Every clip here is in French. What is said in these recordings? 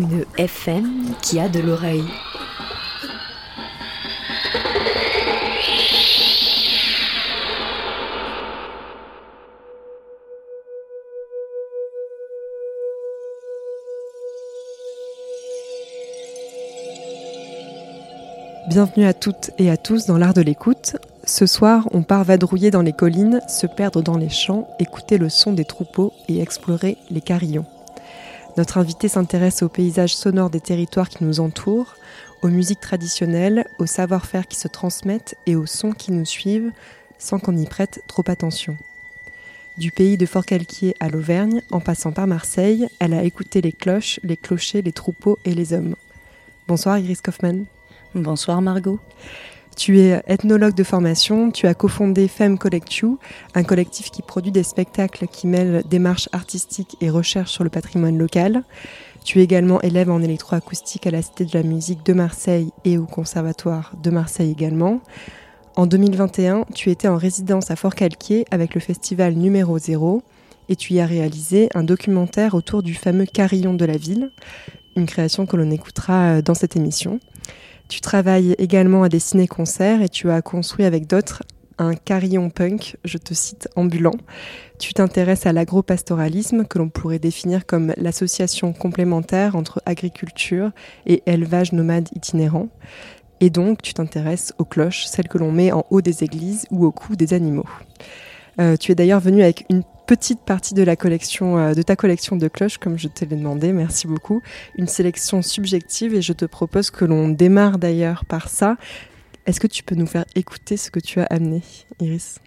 Une FM qui a de l'oreille. Bienvenue à toutes et à tous dans l'art de l'écoute. Ce soir, on part vadrouiller dans les collines, se perdre dans les champs, écouter le son des troupeaux et explorer les carillons. Notre invité s'intéresse aux paysages sonores des territoires qui nous entourent, aux musiques traditionnelles, aux savoir-faire qui se transmettent et aux sons qui nous suivent sans qu'on y prête trop attention. Du pays de Fort-Calquier à l'Auvergne, en passant par Marseille, elle a écouté les cloches, les clochers, les troupeaux et les hommes. Bonsoir Iris Kaufmann. Bonsoir Margot. Tu es ethnologue de formation, tu as cofondé Femme Collective, un collectif qui produit des spectacles qui mêlent démarche artistique et recherche sur le patrimoine local. Tu es également élève en électroacoustique à la Cité de la musique de Marseille et au Conservatoire de Marseille également. En 2021, tu étais en résidence à Fort-Calquier avec le festival numéro 0 et tu y as réalisé un documentaire autour du fameux carillon de la ville, une création que l'on écoutera euh, dans cette émission. Tu travailles également à des ciné-concerts et tu as construit avec d'autres un carillon punk, je te cite, ambulant. Tu t'intéresses à l'agropastoralisme, que l'on pourrait définir comme l'association complémentaire entre agriculture et élevage nomade itinérant. Et donc, tu t'intéresses aux cloches, celles que l'on met en haut des églises ou au cou des animaux. Euh, tu es d'ailleurs venu avec une petite partie euh, de ta collection de cloches, comme je te l'ai demandé. Merci beaucoup. Une sélection subjective et je te propose que l'on démarre d'ailleurs par ça. Est-ce que tu peux nous faire écouter ce que tu as amené, Iris?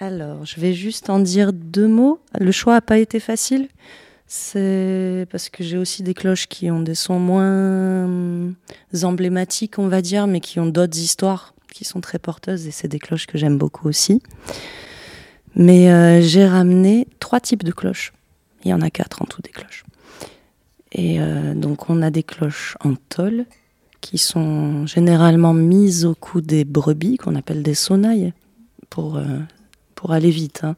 Alors, je vais juste en dire deux mots. Le choix n'a pas été facile. C'est parce que j'ai aussi des cloches qui ont des sons moins emblématiques, on va dire, mais qui ont d'autres histoires qui sont très porteuses et c'est des cloches que j'aime beaucoup aussi. Mais euh, j'ai ramené trois types de cloches. Il y en a quatre en tout des cloches. Et euh, donc on a des cloches en tôle qui sont généralement mises au cou des brebis qu'on appelle des sonnailles pour, euh, aller vite. hein.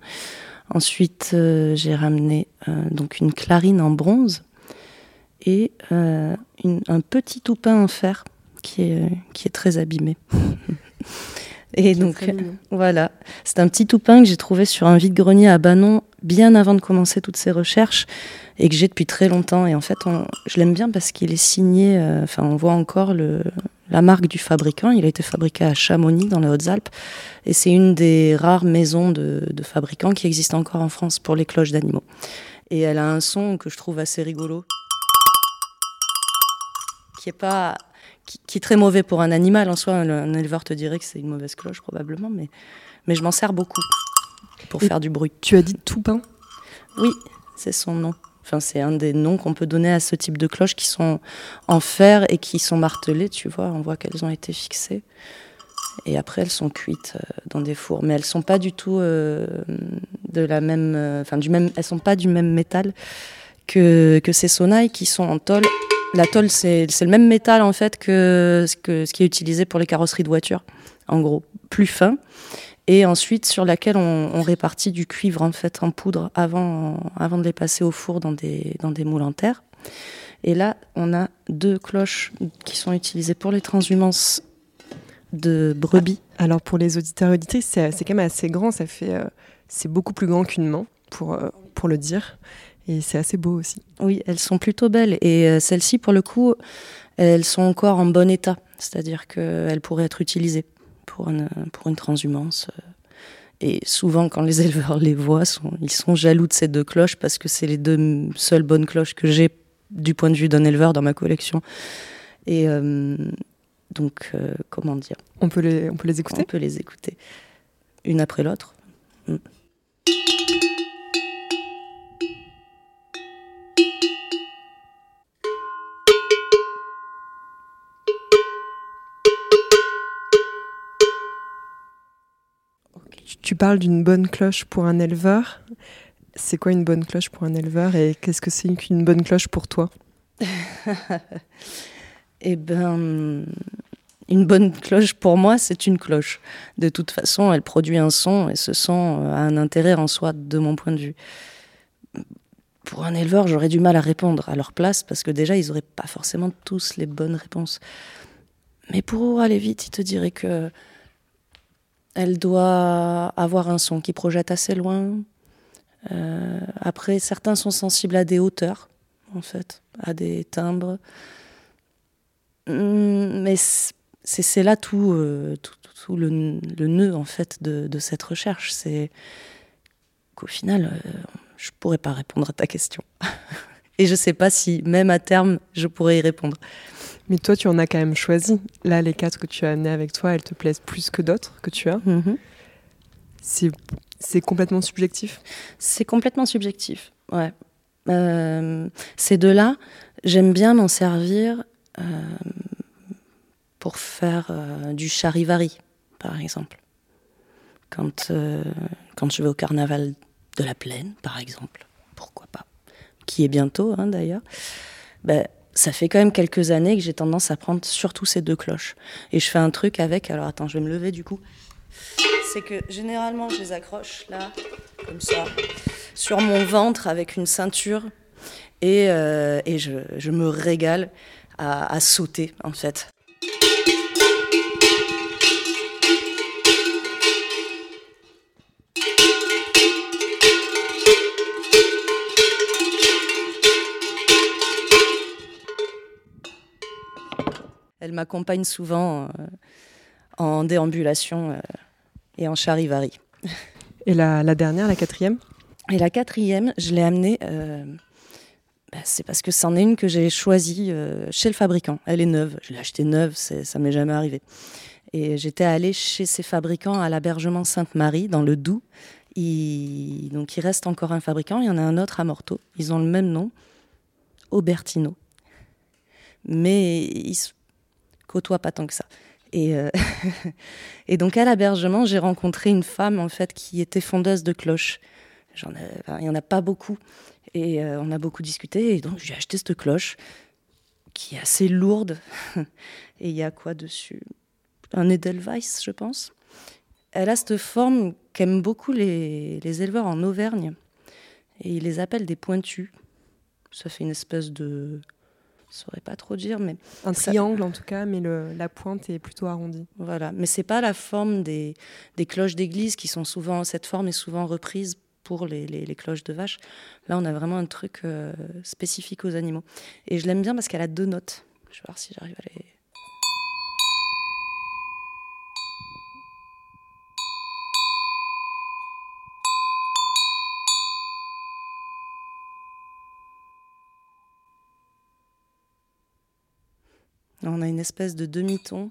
Ensuite, j'ai ramené donc une clarine en bronze et un petit toupin en fer qui est très abîmé. et donc, voilà, c'est un petit toupin que j'ai trouvé sur un vide-grenier à Banon bien avant de commencer toutes ces recherches et que j'ai depuis très longtemps. Et en fait, on- je l'aime bien parce qu'il est signé, euh, enfin, on voit encore le, la marque du fabricant. Il a été fabriqué à Chamonix, dans les Hautes-Alpes. Et c'est une des rares maisons de, de fabricants qui existe encore en France pour les cloches d'animaux. Et elle a un son que je trouve assez rigolo, qui est pas, qui, qui est très mauvais pour un animal en soi. Un, éleveur te dirait que c'est une mauvaise cloche probablement, mais, mais je m'en sers beaucoup pour Et faire du bruit. Tu as dit Toupin Oui, c'est son nom. Enfin, c'est un des noms qu'on peut donner à ce type de cloches qui sont en fer et qui sont martelées, tu vois. On voit qu'elles ont été fixées. Et après, elles sont cuites euh, dans des fours. Mais elles sont pas du tout euh, de la même, euh, enfin du même, elles sont pas du même métal que, que ces sonnailles qui sont en tôle. La tôle, c'est le même métal en fait que ce, qui est utilisé pour les carrosseries de voitures, en gros, plus fin. Et ensuite, sur laquelle on, répartit du cuivre en fait en poudre avant, de les passer au four dans des, dans moules en terre. Et là, on a deux cloches qui sont utilisées pour les transhumances de brebis. Alors pour les auditeurs et auditrices, c'est quand même assez grand, ça fait, euh, c'est beaucoup plus grand qu'une main, pour, euh, pour le dire. Et c'est assez beau aussi. Oui, elles sont plutôt belles. Et euh, celles-ci, pour le coup, elles sont encore en bon état. C'est-à-dire qu'elles pourraient être utilisées pour une, pour une transhumance. Et souvent, quand les éleveurs les voient, sont, ils sont jaloux de ces deux cloches parce que c'est les deux seules bonnes cloches que j'ai du point de vue d'un éleveur dans ma collection. Et euh, donc, euh, comment dire? On peut les, on peut les écouter? On peut les écouter. Une après l'autre. Mm. Tu- parles d'une bonne cloche pour un éleveur. C'est quoi une bonne cloche pour un éleveur et qu'est-ce que c'est qu'une bonne cloche pour toi? Eh ben, une bonne cloche pour moi, c'est une cloche. De toute façon, elle produit un son et ce son a un intérêt en soi, de mon point de vue. Pour un éleveur, j'aurais du mal à répondre à leur place parce que déjà, ils n'auraient pas forcément tous les bonnes réponses. Mais pour aller vite, il te dirait que elle doit avoir un son qui projette assez loin. Euh, après, certains sont sensibles à des hauteurs, en fait, à des timbres. Hum, Mais c'est là tout, euh, tout, tout- tout le, nœud, en fait, de, de cette recherche. C'est qu'au final, euh, je pourrais pas répondre à ta question. Et je sais pas si, même à terme, je pourrais y répondre. Mais toi, tu en as quand même choisi. Là, les quatre que tu as amenés avec toi, elles te plaisent plus que d'autres que tu as. Mhm. C'est c'est complètement subjectif. C'est complètement subjectif. Ouais. Euh, ces deux-là, j'aime bien m'en servir euh, pour faire euh, du charivari, par exemple. Quand, quand je vais au carnaval de la plaine, par exemple, pourquoi pas, qui est bientôt hein, d'ailleurs, ben, ça fait quand même quelques années que j'ai tendance à prendre surtout ces deux cloches. Et je fais un truc avec, alors attends, je vais me lever du coup. C'est que généralement je les accroche là, comme ça, sur mon ventre avec une ceinture. Et, euh, et je, je me régale à, à sauter en fait. M'accompagne souvent euh, en déambulation euh, et en charivari. Et la, la dernière, la quatrième? Et la quatrième, je l'ai amenée, euh, bah, c'est parce que c'en est une que j'ai choisie euh, chez le fabricant. Elle est neuve, je l'ai achetée neuve, ça m'est jamais arrivé. Et j'étais allée chez ces fabricants à l'hébergement Sainte-Marie, dans le Doubs. Il... Donc il reste encore un fabricant, il y en a un autre à Morteau. Ils ont le même nom, Aubertino. Mais ils pas tant que ça. Et, euh, et donc à l'hébergement, j'ai rencontré une femme en fait qui était fondeuse de cloches. J'en ai- il y en a pas beaucoup. Et euh, on a beaucoup discuté. Et donc j'ai acheté cette cloche qui est assez lourde. et il y a quoi dessus? Un Edelweiss, je pense. Elle a cette forme qu'aiment beaucoup les, les éleveurs en Auvergne. Et ils les appellent des pointus. Ça fait une espèce de... Je saurais pas trop dire, mais Un Ça- triangle en tout cas, mais le, la pointe est plutôt arrondie. Voilà, mais c'est pas la forme des, des cloches d'église qui sont souvent cette forme est souvent reprise pour les, les- les cloches de vache. Là, on a vraiment un truc euh, spécifique aux animaux. Et je l'aime bien parce qu'elle a deux notes. Je vais voir si j'arrive à les. On a une espèce de demi-ton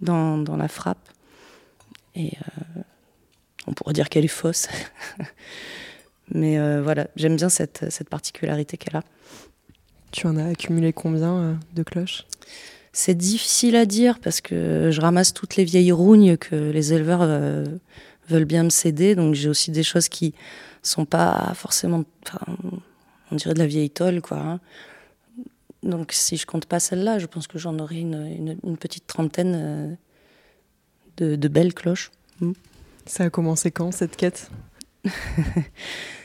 dans, dans la frappe. Et euh, on pourrait dire qu'elle est fausse. Mais euh, voilà, j'aime bien cette, cette particularité qu'elle a. Tu en as accumulé combien euh, de cloches? C'est difficile à dire parce que je ramasse toutes les vieilles rougnes que les éleveurs euh, veulent bien me céder. Donc j'ai aussi des choses qui sont pas forcément, on dirait de la vieille tôle, quoi. hein. Donc si je compte pas celle-là, je pense que j'en aurai une, une- une petite trentaine euh, de, de belles cloches. Ça a commencé quand cette quête?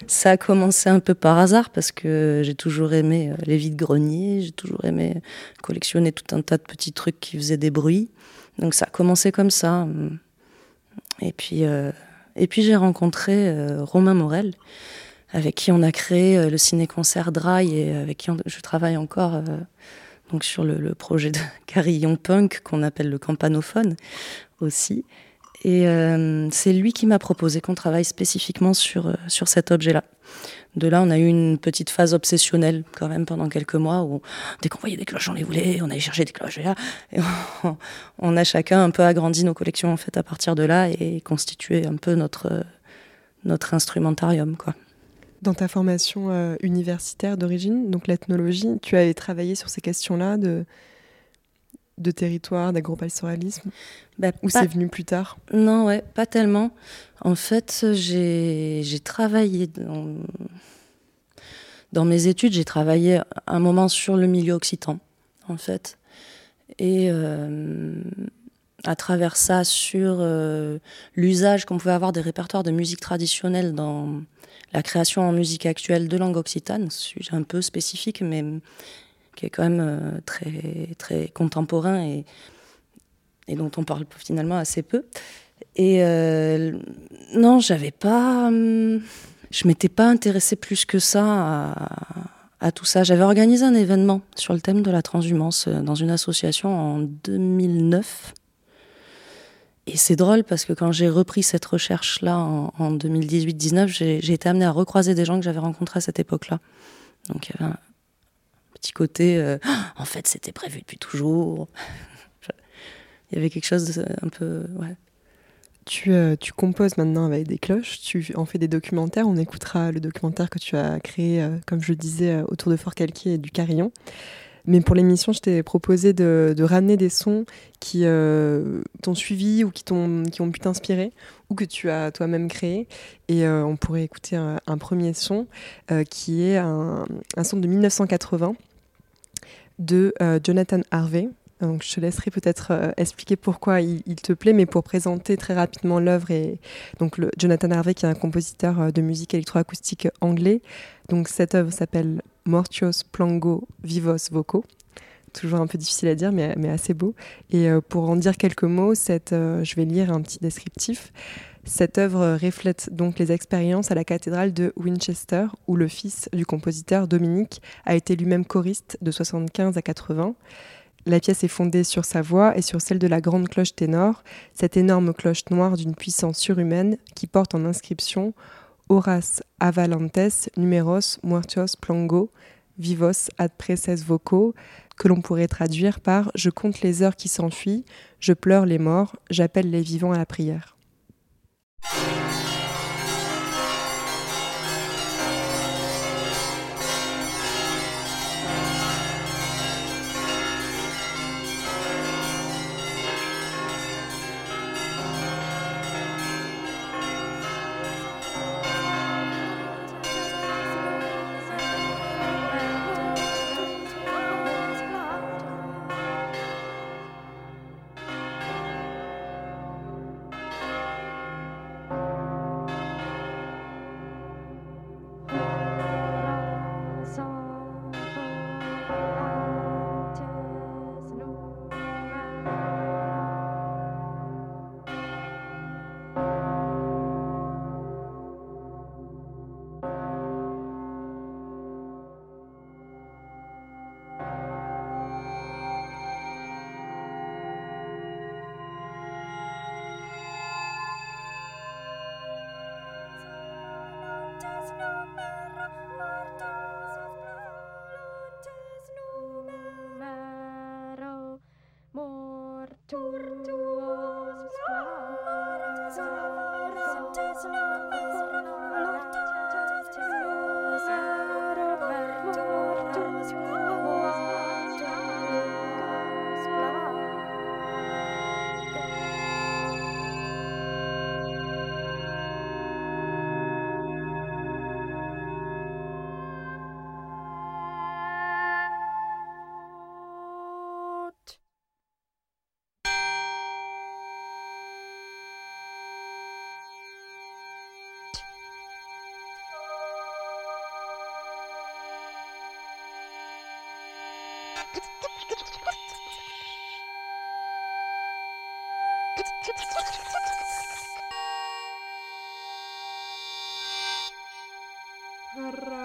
Ça a commencé un peu par hasard parce que j'ai toujours aimé euh, les vides-greniers, j'ai toujours aimé collectionner tout un tas de petits trucs qui faisaient des bruits. Donc ça a commencé comme ça. Et puis, euh, et puis j'ai rencontré euh, Romain Morel, avec qui on a créé euh, le ciné-concert Dry et avec qui je travaille encore donc sur le, projet de Carillon Punk qu'on appelle le campanophone aussi. Et c'est lui qui m'a proposé qu'on travaille spécifiquement sur, sur cet objet-là. De là, on a eu une petite phase obsessionnelle quand même pendant quelques mois où dès qu'on voyait des cloches, on les voulait, on allait chercher des cloches là. Et on, a chacun un peu agrandi nos collections en fait à partir de là et constitué un peu notre, notre instrumentarium quoi. Dans ta formation euh, universitaire d'origine, donc l'ethnologie, tu avais travaillé sur ces questions-là de, de territoire, d'agropastoralisme bah, Ou c'est venu plus tard? Non, ouais, pas tellement. En fait, j'ai travaillé dans, dans mes études, j'ai travaillé un moment sur le milieu occitan, en fait. Et euh, à travers ça, sur euh, l'usage qu'on pouvait avoir des répertoires de musique traditionnelle dans la création en musique actuelle de langue occitane, sujet un peu spécifique, mais qui est quand même euh, très, très contemporain et, dont on parle finalement assez peu. Et euh, non, j'avais pas. Hum, je m'étais pas intéressée plus que ça à, à tout ça. J'avais organisé un événement sur le thème de la transhumance euh, dans une association en 2009. Et c'est drôle parce que quand j'ai repris cette recherche-là en, en 2018-19, j'ai été amenée à recroiser des gens que j'avais rencontrés à cette époque-là. Donc il y avait un petit côté, euh, en fait c'était prévu depuis toujours. il y avait quelque chose de un peu... Ouais. Tu, euh, tu, composes maintenant avec des cloches, tu en fais des documentaires. On écoutera le documentaire que tu as créé, euh, comme je le disais, autour de Fort Calquier et du Carillon. Mais pour l'émission, je t'ai proposé de, ramener des sons qui euh, t'ont suivi ou qui, qui ont pu t'inspirer ou que tu as toi-même créé. Et euh, on pourrait écouter un, premier son euh, qui est un, son de 1980 de Jonathan Harvey. Donc je te laisserai peut-être expliquer pourquoi il, te plaît, mais pour présenter très rapidement l'œuvre et donc Jonathan Harvey qui est un compositeur de musique électroacoustique anglais. Donc cette œuvre s'appelle Mortios Plango Vivos Voco. Toujours un peu difficile à dire, mais, assez beau. Et euh, pour en dire quelques mots, cette, euh, je vais lire un petit descriptif. Cette œuvre reflète donc les expériences à la cathédrale de Winchester, où le fils du compositeur Dominique a été lui-même choriste de 75 à 80. La pièce est fondée sur sa voix et sur celle de la grande cloche ténor, cette énorme cloche noire d'une puissance surhumaine qui porte en inscription Horace Avalantes numeros muertos plango vivos ad preces voco que l'on pourrait traduire par Je compte les heures qui s'enfuient, je pleure les morts, j'appelle les vivants à la prière. Ra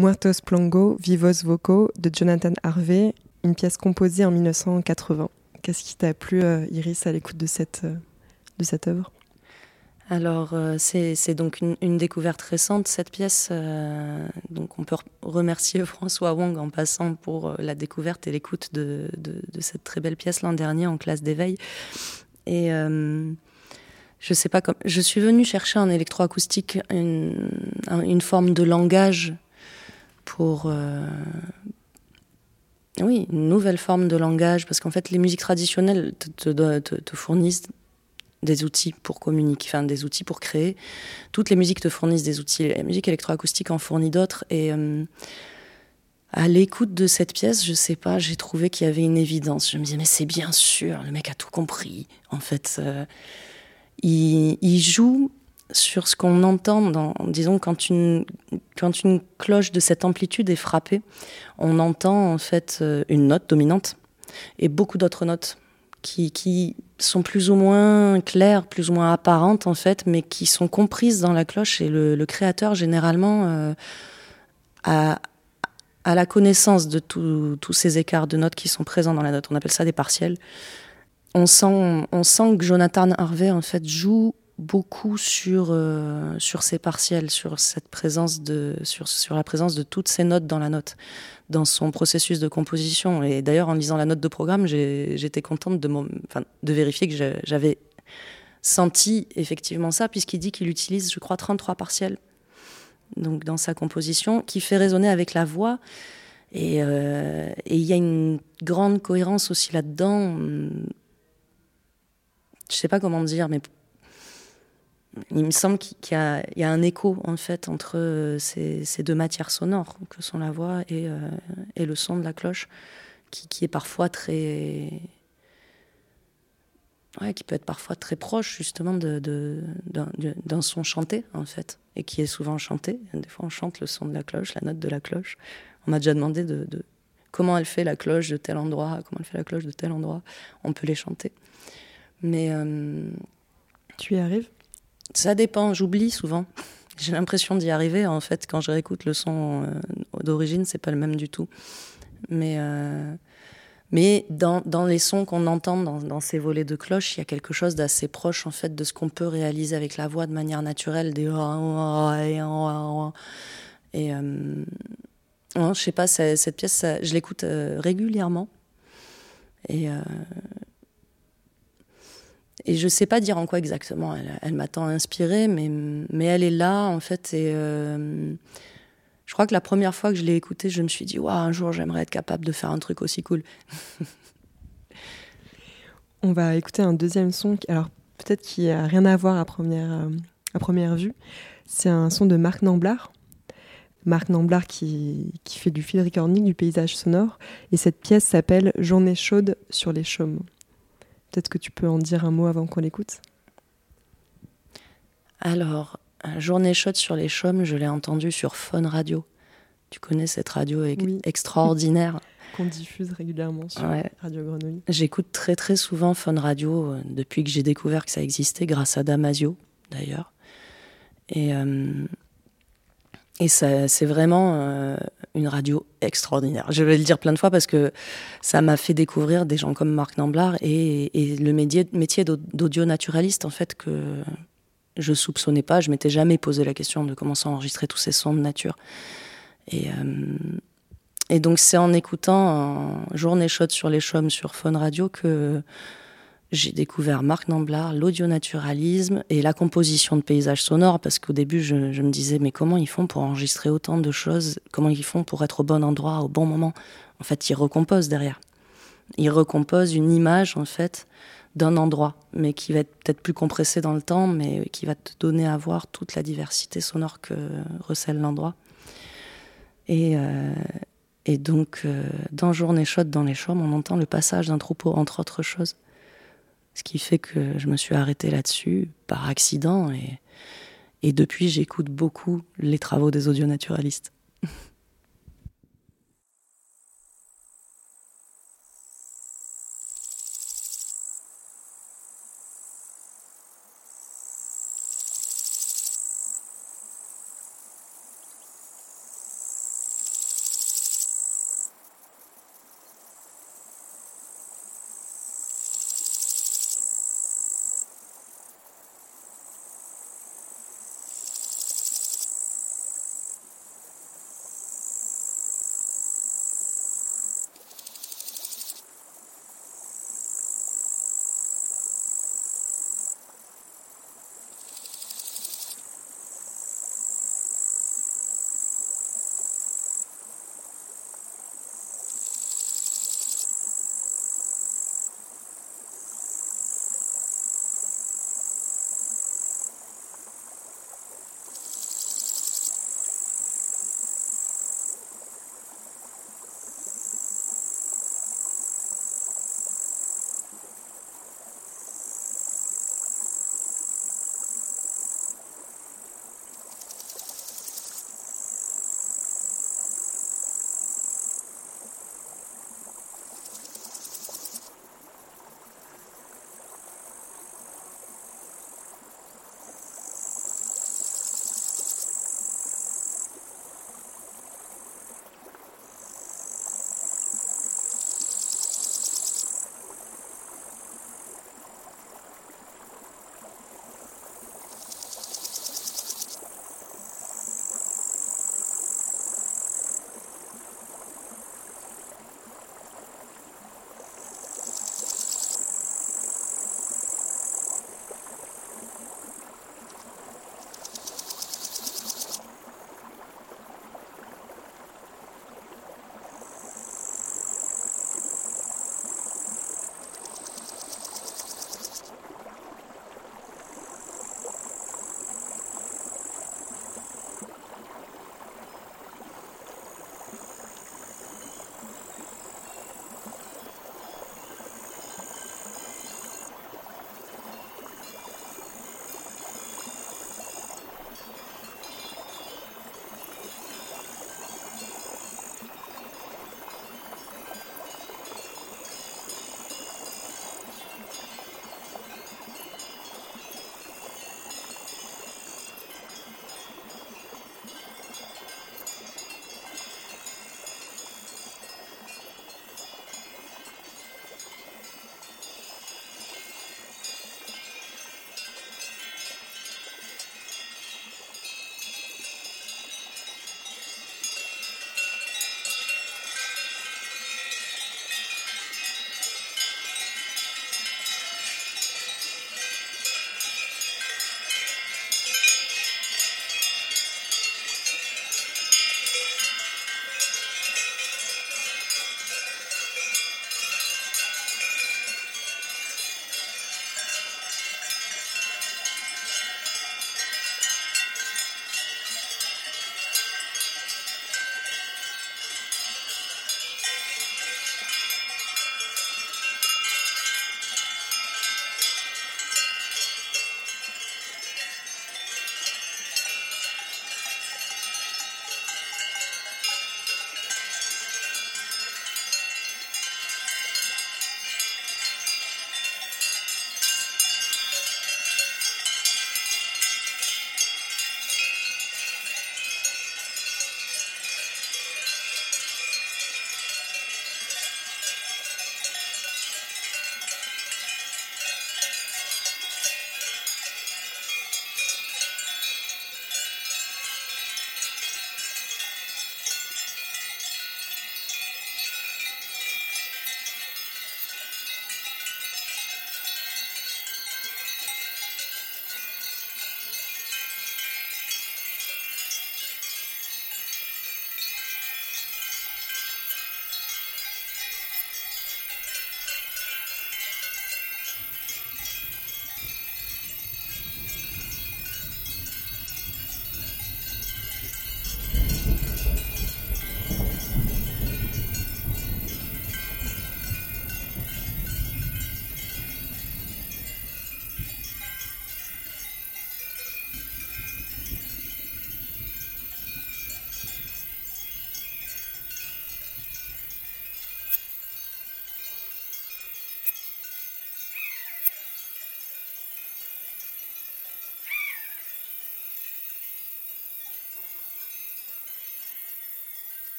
Muertos Plango, Vivos Voco de Jonathan Harvey, une pièce composée en 1980. Qu'est-ce qui t'a plu, euh, Iris, à l'écoute de cette, euh, de œuvre? Alors, euh, c'est donc une, découverte récente, cette pièce. donc, on peut re- remercier François Wong en passant pour la découverte et l'écoute de, de- cette très belle pièce l'an dernier en classe d'éveil. Et je sais pas, comme, je suis venue chercher en électroacoustique une, un- une forme de langage pour. euh, oui, une nouvelle forme de langage, parce qu'en fait, les musiques traditionnelles te, fournissent des outils pour communiquer, enfin des outils pour créer. Toutes les musiques te fournissent des outils. La musique électroacoustique en fournit d'autres. Et euh, à l'écoute de cette pièce, je sais pas, j'ai trouvé qu'il y avait une évidence. Je me disais, mais c'est bien sûr, le mec a tout compris. En fait, euh, il joue sur ce qu'on entend disons, quand une, quand une cloche de cette amplitude est frappée, on entend en fait euh, une note dominante et beaucoup d'autres notes qui, qui sont plus ou moins claires, plus ou moins apparentes en fait, mais qui sont comprises dans la cloche et le, créateur généralement euh, a, a la connaissance de tous ces écarts de notes qui sont présents dans la note. On appelle ça des partiels. On sent, on sent que Jonathan Harvey en fait joue beaucoup sur euh, sur ces partiels, sur cette présence de sur sur la présence de toutes ces notes dans la note, dans son processus de composition. Et d'ailleurs, en lisant la note de programme, j'étais contente de de vérifier que j'avais senti effectivement ça, puisqu'il dit qu'il utilise, je crois, 33 partiels donc dans sa composition, qui fait résonner avec la voix. Et euh, il y a une grande cohérence aussi là-dedans. Je sais pas comment dire, mais il me semble qu'il y, a un écho en fait entre euh, ces, deux matières sonores que sont la voix et, euh, le son de la cloche, qui, est parfois très, qui peut être parfois très proche justement d'un, du- d'un son chanté en fait, et qui est souvent chanté. Des fois, on chante le son de la cloche, la note de la cloche. On m'a déjà demandé de, de comment elle fait la cloche de tel endroit, comment elle fait la cloche de tel endroit. On peut les chanter, mais euh, Tu y arrives? Ça dépend, j'oublie souvent. J'ai l'impression d'y arriver. En fait, quand je réécoute le son euh, d'origine, c'est pas le même du tout. Mais, euh, mais dans, dans les sons qu'on entend dans, ces volets de cloche, il y a quelque chose d'assez proche en fait de ce qu'on peut réaliser avec la voix de manière naturelle. Des et je sais pas, cette pièce, je l'écoute euh, régulièrement. Et et je sais pas dire en quoi exactement elle, elle m'a tant inspirée, mais, mais elle est là, en fait. Et euh, je crois que la première fois que je l'ai écoutée, je me suis dit, Waouh, un jour, j'aimerais être capable de faire un truc aussi cool. On va écouter un deuxième son, alors peut-être qui a rien à voir à première, euh, à première vue. C'est un son de Marc Namblard. Marc Namblard qui, qui fait du field recording, du paysage sonore. Et cette pièce s'appelle Journée chaude sur les chaumes. Peut-être que tu peux en dire un mot avant qu'on l'écoute. Alors, un Journée chaude sur les chaumes, je l'ai entendu sur Phone Radio. Tu connais cette radio Oui. extraordinaire Qu'on diffuse régulièrement sur Ouais. Radio Grenouille. J'écoute très très souvent Fun Radio euh, depuis que j'ai découvert que ça existait, grâce à Damasio d'ailleurs. Et, euh, et c'est vraiment euh, une radio extraordinaire. Je vais le dire plein de fois parce que ça m'a fait découvrir des gens comme Marc Namblard et, le métier, métier d'au- d'audio naturaliste en fait que je soupçonnais pas. Je m'étais jamais posé la question de comment s'enregistrer tous ces sons de nature. Et, euh, donc c'est en écoutant Journée chaude sur les chaumes sur Phone Radio que j'ai découvert Marc Namblard, l'audionaturalisme et la composition de paysages sonores parce qu'au début je, me disais mais comment ils font pour enregistrer autant de choses? Comment ils font pour être au bon endroit au bon moment? En fait ils recomposent derrière. Ils recomposent une image en fait d'un endroit mais qui va être peut-être plus compressée dans le temps mais qui va te donner à voir toute la diversité sonore que recèle l'endroit. Et, euh, donc, euh, dans Journée chaude dans les chaumes, on entend le passage d'un troupeau, entre autres choses. Ce qui fait que je me suis arrêtée là-dessus par accident. Et, depuis, j'écoute beaucoup les travaux des audionaturalistes.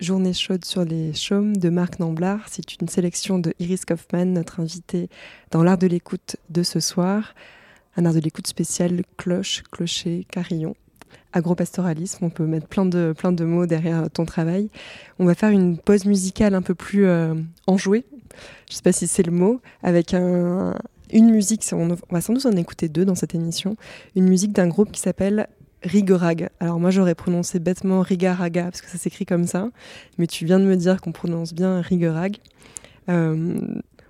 Journée chaude sur les chaumes de Marc Namblard. C'est une sélection de Iris Kaufmann, notre invitée dans l'art de l'écoute de ce soir. Un art de l'écoute spécial cloche, clocher, carillon. Agropastoralisme, on peut mettre plein de, plein de mots derrière ton travail. On va faire une pause musicale un peu plus euh, enjouée, je ne sais pas si c'est le mot, avec un, une musique, on, va sans doute en écouter deux dans cette émission, une musique d'un groupe qui s'appelle Rigorag. Alors moi j'aurais prononcé bêtement Rigaraga parce que ça s'écrit comme ça, mais tu viens de me dire qu'on prononce bien Rigorag. Euh,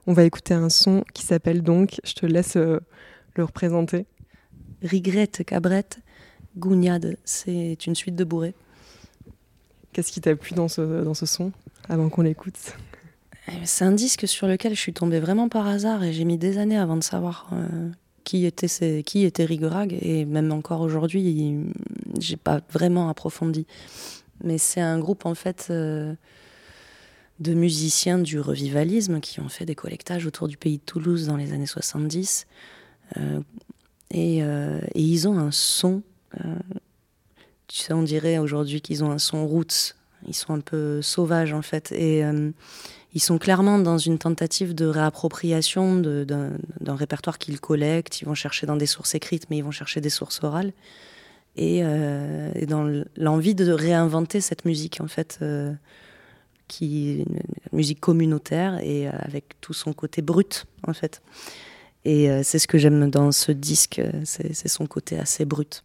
on va écouter un son qui s'appelle donc, je te laisse euh, le représenter. Rigrette, cabrette, gougnade, c'est une suite de bourrées. Qu'est-ce qui t'a plu dans ce, dans ce son avant qu'on l'écoute? Eh, C'est un disque sur lequel je suis tombée vraiment par hasard et j'ai mis des années avant de savoir euh, qui était, ces, qui était Rigorag et même encore aujourd'hui, j'ai pas vraiment approfondi. Mais c'est un groupe en fait euh, de musiciens du revivalisme qui ont fait des collectages autour du pays de Toulouse dans les années 70. Euh, et, euh, et, ils ont un son, tu sais, on dirait aujourd'hui qu'ils ont un son roots. Ils sont un peu sauvages en fait. Ils sont clairement dans une tentative de réappropriation d'un répertoire qu'ils collectent. Ils vont chercher dans des sources écrites, mais ils vont chercher des sources orales. Et, euh, dans l'envie de réinventer cette musique, en fait, euh, qui une musique communautaire et euh, avec tout son côté brut, en fait. Et c'est ce que j'aime dans ce disque, c'est son côté assez brut.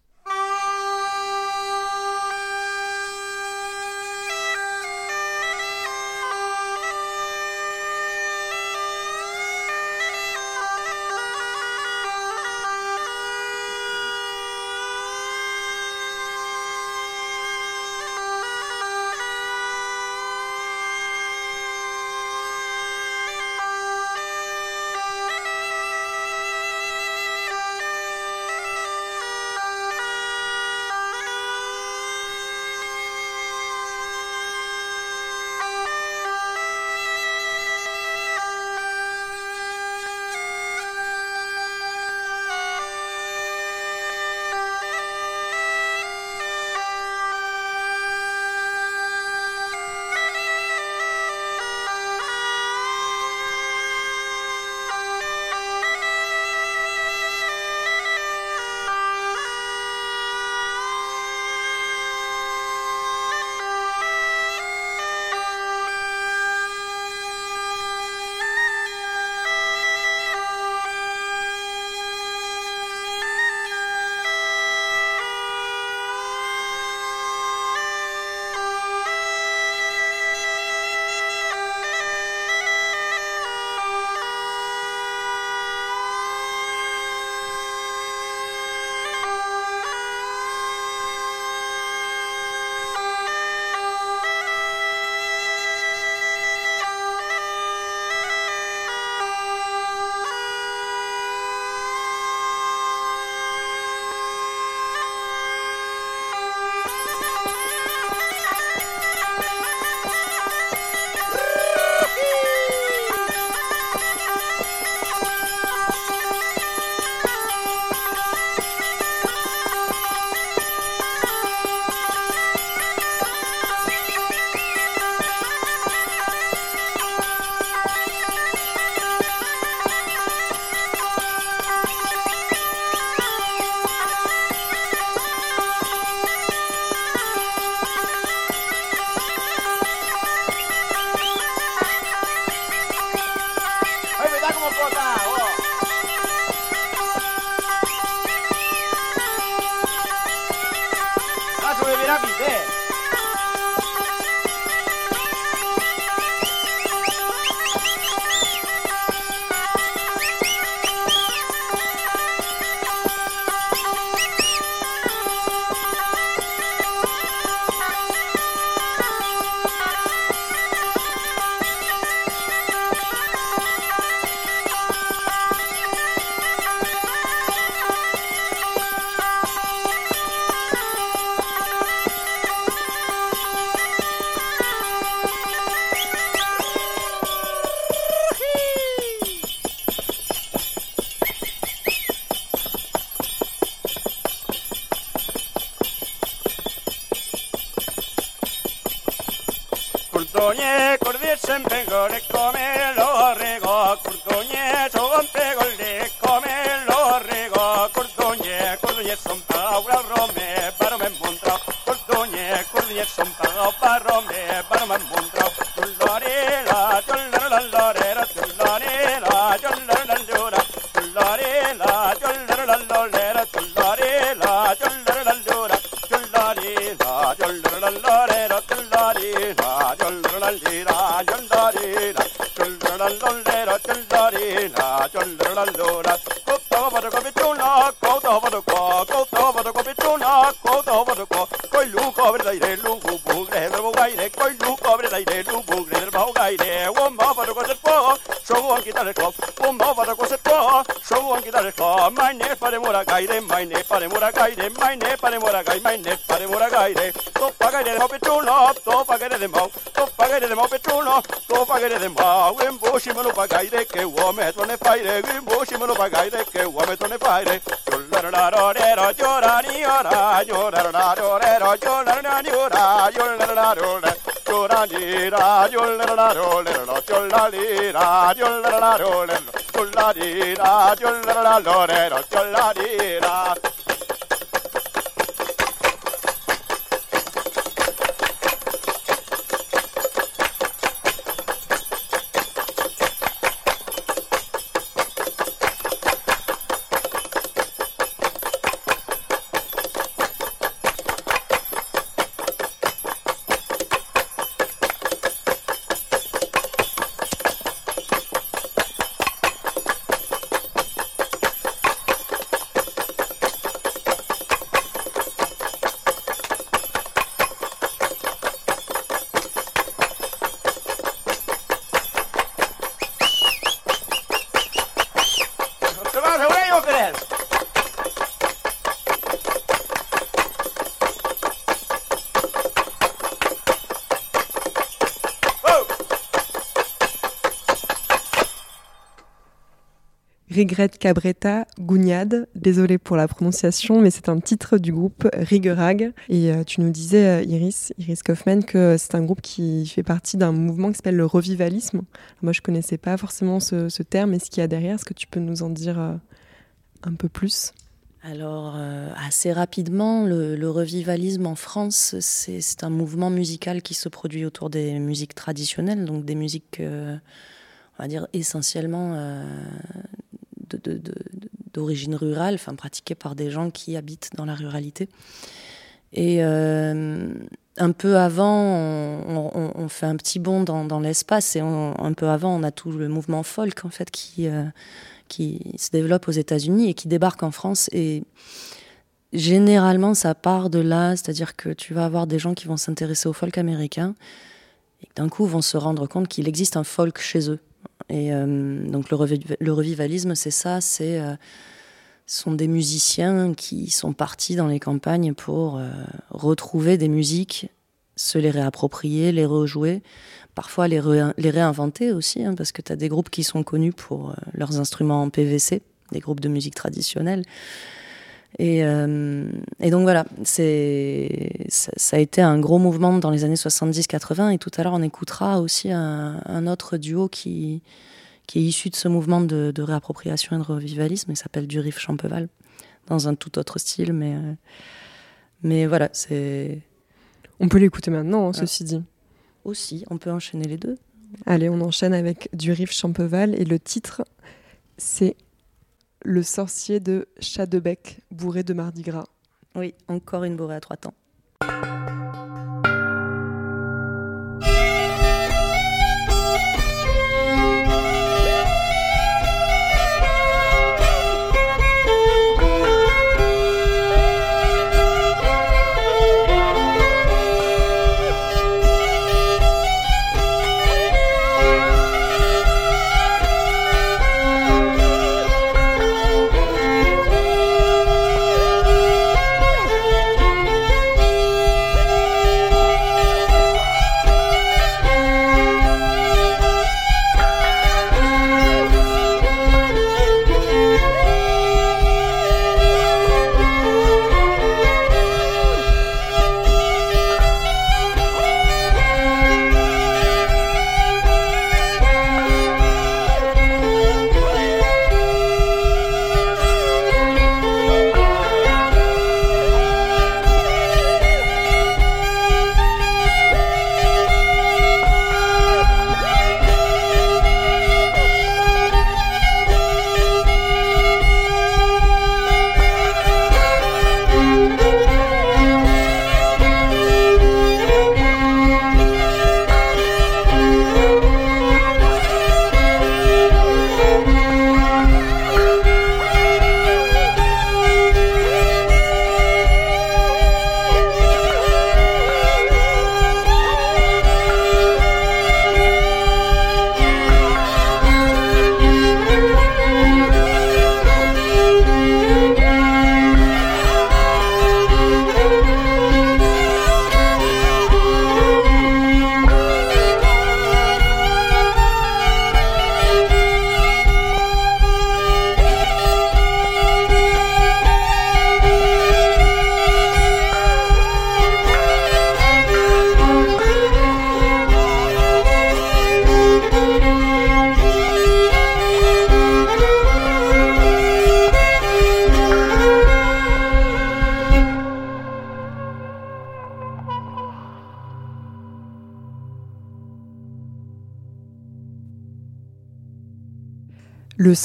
moragai de my ne moragai my nepa pare moragai de to pagai de mo petruno to pagai de mo to pagai de mo petruno to pagai de mo em bo shimano pagai de ke wo me to ne pai de em pagai de ke wo me to ne pai de yo la la ro re ro yo ra ni ora yo la la ro re ro yo la la ni yo la la yo ni yo la la yo la yo la la yo la yo la la yo la Regrette Cabretta, Gougnade, désolé pour la prononciation, mais c'est un titre du groupe Rigerag. Et euh, tu nous disais, euh, Iris, Iris Kaufman, que c'est un groupe qui fait partie d'un mouvement qui s'appelle le revivalisme. Moi, je connaissais pas forcément ce, terme et ce qu'il y a derrière. Est-ce que tu peux nous en dire euh, un peu plus? Alors, assez rapidement, le, revivalisme en France, c'est un mouvement musical qui se produit autour des musiques traditionnelles, donc des musiques, on va dire, essentiellement d'origine rurale, enfin pratiquées par des gens qui habitent dans la ruralité. Et euh, un peu avant, on, fait un petit bond dans, l'espace, et un peu avant, on a tout le mouvement folk, en fait, qui... euh, qui se développe aux États-Unis et qui débarque en France. Et généralement, ça part de là, c'est-à-dire que tu vas avoir des gens qui vont s'intéresser au folk américain et d'un coup vont se rendre compte qu'il existe un folk chez eux. Et euh, donc le, revi- le revivalisme, c'est ça, c'est euh, sont des musiciens qui sont partis dans les campagnes pour euh, retrouver des musiques, se les réapproprier, les rejouer, parfois les, ré- les réinventer aussi, hein, parce que tu as des groupes qui sont connus pour leurs instruments en PVC, des groupes de musique traditionnelle. Et, euh, et donc voilà, c'est, ça, ça a été un gros mouvement dans les années 70-80. Et tout à l'heure, on écoutera aussi un, un autre duo qui, qui est issu de ce mouvement de, de réappropriation et de revivalisme. Il s'appelle Du Riff Champeval, dans un tout autre style. Mais, euh, mais voilà, c'est On peut l'écouter maintenant, hein, Ah. ceci dit. aussi, on peut enchaîner les deux. Allez, on enchaîne avec du riff Champeval et le titre, c'est Le sorcier de Chadebec, bourré de Mardi Gras. Oui, encore une bourrée à trois temps.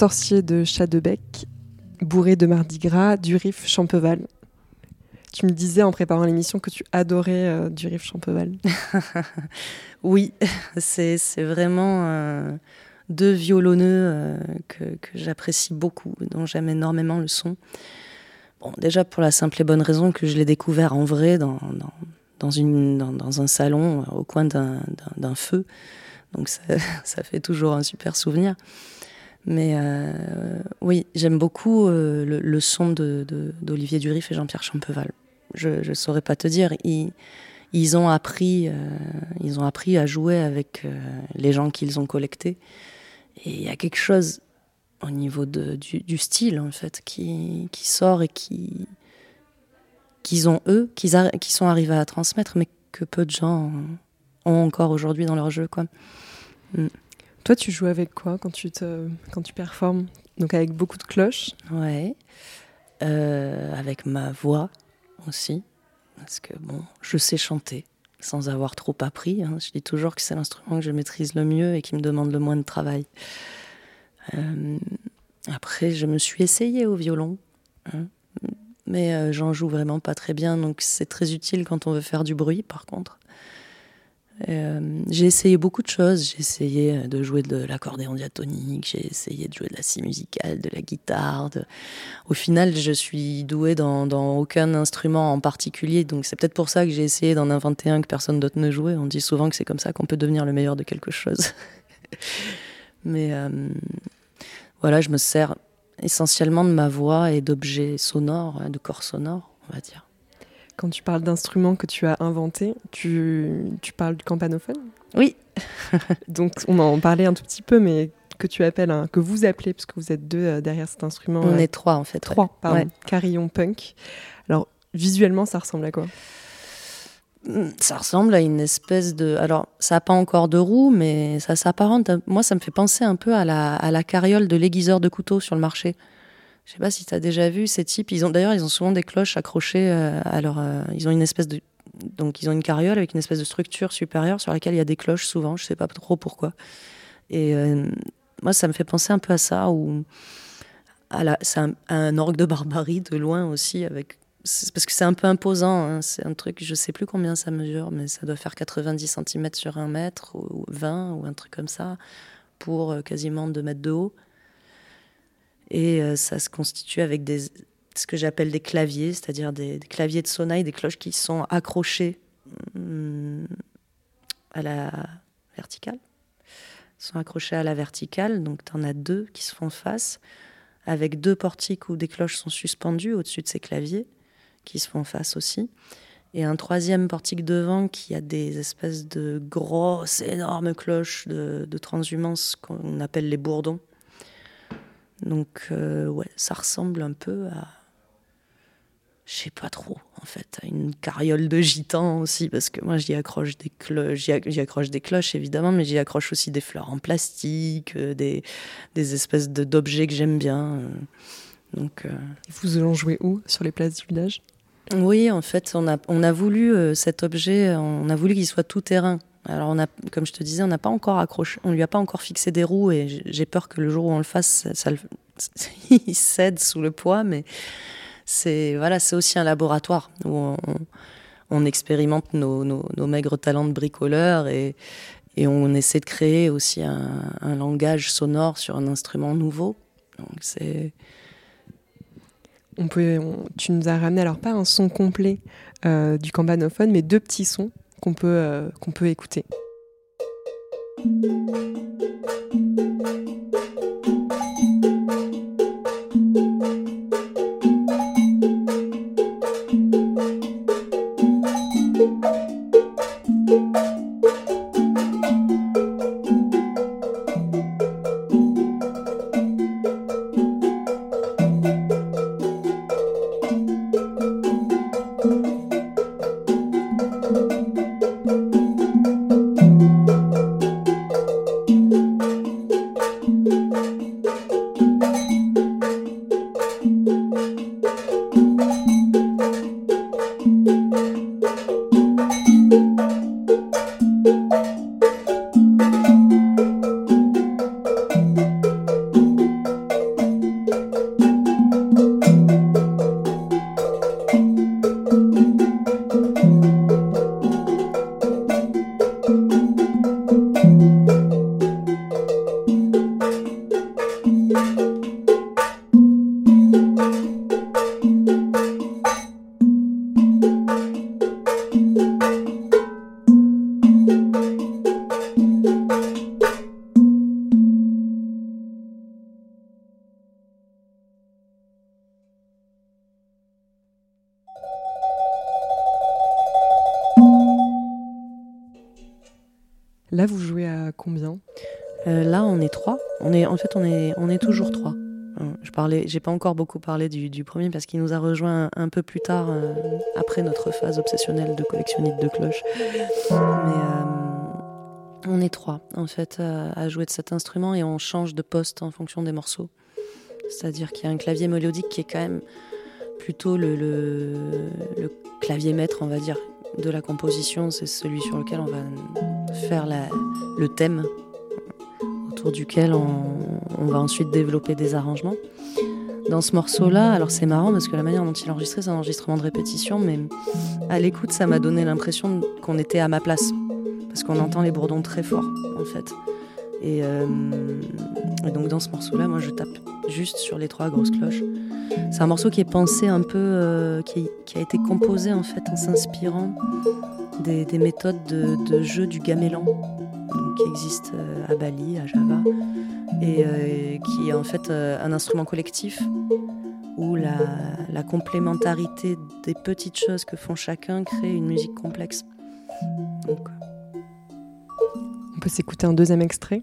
Sorcier de Chadebec, bourré de Mardi Gras, Durif Champeval. Tu me disais en préparant l'émission que tu adorais euh, Durif Champeval. Oui, c'est vraiment euh, deux violonneux euh, que, que j'apprécie beaucoup, dont j'aime énormément le son. Bon, déjà pour la simple et bonne raison que je l'ai découvert en vrai dans, dans, dans un salon euh, au coin d'un feu. Donc ça, ça fait toujours un super souvenir. Mais euh, oui, j'aime beaucoup euh, le, son de- de- d'Olivier Durif et Jean-Pierre Champeval. Je ne saurais pas te dire. Ils, ils ont appris, euh, ils ont appris à jouer avec les gens qu'ils ont collectés. Et il y a quelque chose au niveau de, du, style en fait qui, qui sort et qui qu'ils ont eux, qu'ils qui sont arrivés à transmettre, mais que peu de gens ont encore aujourd'hui dans leur jeu quoi. Toi, tu joues avec quoi quand tu, quand tu performes? Donc avec beaucoup de cloches? Ouais. Euh, avec ma voix aussi. Parce que bon, je sais chanter sans avoir trop appris. hein. Je dis toujours que c'est l'instrument que je maîtrise le mieux et qui me demande le moins de travail. Euh, après, je me suis essayée au violon. hein. Mais euh, j'en joue vraiment pas très bien. Donc c'est très utile quand on veut faire du bruit, par contre. Euh, j'ai essayé beaucoup de choses. J'ai essayé de jouer de l'accordéon diatonique, j'ai essayé de jouer de la scie musicale, de la guitare. Au final, je suis douée dans, aucun instrument en particulier. Donc c'est peut-être pour ça que j'ai essayé d'en inventer un que personne d'autre ne jouait. On dit souvent que c'est comme ça qu'on peut devenir le meilleur de quelque chose. Mais euh, voilà, je me sers essentiellement de ma voix et d'objets sonores, de corps sonores, on va dire. Quand tu parles d'instruments que tu as inventés, tu, tu parles du campanophone? Oui. Donc on en parlait un tout petit peu, mais que tu appelles, un- que vous appelez, parce que vous êtes deux euh, derrière cet instrument. On euh, est trois en fait. trois, pardon. Ouais. Carillon punk. Alors visuellement, ça ressemble à quoi? Mm, Ça ressemble à une espèce de. Alors, ça n'a pas encore de roue, mais ça s'apparente. Moi, ça me fait penser un peu à la, à la carriole de l'aiguiseur de couteau sur le marché. Je sais pas si tu as déjà vu ces types. Ils ont d'ailleurs, ils ont souvent des cloches accrochées euh, à leur. euh, ils ont une espèce de. Donc, ils ont une carriole avec une espèce de structure supérieure sur laquelle il y a des cloches souvent. Je sais pas trop pourquoi. Et euh, moi, ça me fait penser un peu à ça, ou à la, un, un orgue de barbarie de loin aussi, avec parce que c'est un peu imposant. hein. C'est un truc, je sais plus combien ça mesure, mais ça doit faire 90 cm sur 1 mètre ou 20 ou un truc comme ça pour quasiment 2 mètres de haut. Et euh, ça se constitue avec des, ce que j'appelle des claviers, c'est-à-dire des, claviers de sonaille, des cloches qui sont accrochées hum, à la verticale. sont accrochées à la verticale, donc tu en as deux qui se font face, avec deux portiques où des cloches sont suspendues au-dessus de ces claviers qui se font face aussi. Et un troisième portique devant qui a des espèces de grosses, énormes cloches de transhumance qu'on appelle les bourdons. Donc, euh, ouais, ça ressemble un peu à. Je sais pas trop, en fait, à une carriole de gitan aussi, parce que moi j'y accroche des cloches, j'y ac- j'y accroche des cloches évidemment, mais j'y accroche aussi des fleurs en plastique, euh, des, des espèces d'objets que j'aime bien. euh. Donc, euh, Vous en jouez où Sur les places du village? Oui, en fait, on a, on a voulu euh, cet objet, on a voulu qu'il soit tout terrain. Alors, on a, comme je te disais, on n'a pas encore accroché, on lui a pas encore fixé des roues et j'ai- peur que le jour où on le fasse, ça, il cède sous le poids. Mais c'est voilà, c'est aussi un laboratoire où on, expérimente nos, maigres talents de bricoleur et, on essaie de créer aussi un, langage sonore sur un instrument nouveau. Donc c'est on peut, Tu nous as ramené, alors pas un son complet euh, du campanophone, mais deux petits sons qu'on peut, euh, qu'on peut écouter. Vient Euh, là, on est trois. On est, en fait, on est, on est toujours trois. Euh, Je parlais, j'ai pas encore beaucoup parlé du, du premier parce qu'il nous a rejoint un, un peu plus tard, euh, après notre phase obsessionnelle de collectionnite de cloches. Mais euh, on est trois, en fait, à, à jouer de cet instrument et on change de poste en fonction des morceaux. C'est-à-dire qu'il y a un clavier mélodique qui est quand même plutôt le, le, le clavier maître, on va dire, de la composition. C'est celui sur lequel on va faire le thème autour duquel on, va ensuite développer des arrangements. Dans ce morceau-là, alors c'est marrant parce que la manière dont il est enregistré, c'est un enregistrement de répétition, mais à l'écoute, ça m'a donné l'impression qu'on était à ma place. Parce qu'on entend les bourdons très fort, en fait. Et, euh, donc dans ce morceau-là, moi je tape juste sur les trois grosses cloches. C'est un morceau qui est pensé un peu, euh, qui a été composé en fait en s'inspirant des, des méthodes de, jeu du gamelan qui existe euh, à Bali, à Java, et euh, qui est en fait euh, un instrument collectif où la, complémentarité des petites choses que font chacun crée une musique complexe. On peut s'écouter un deuxième extrait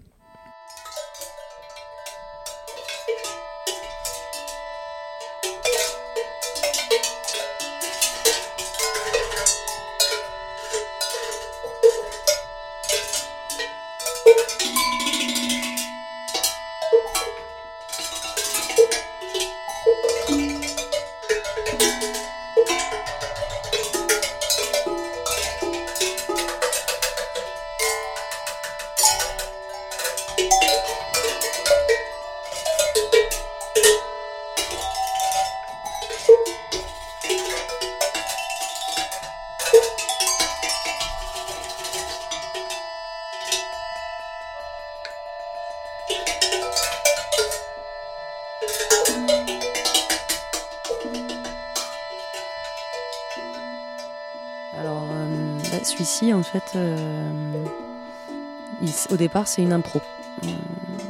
c'est une impro.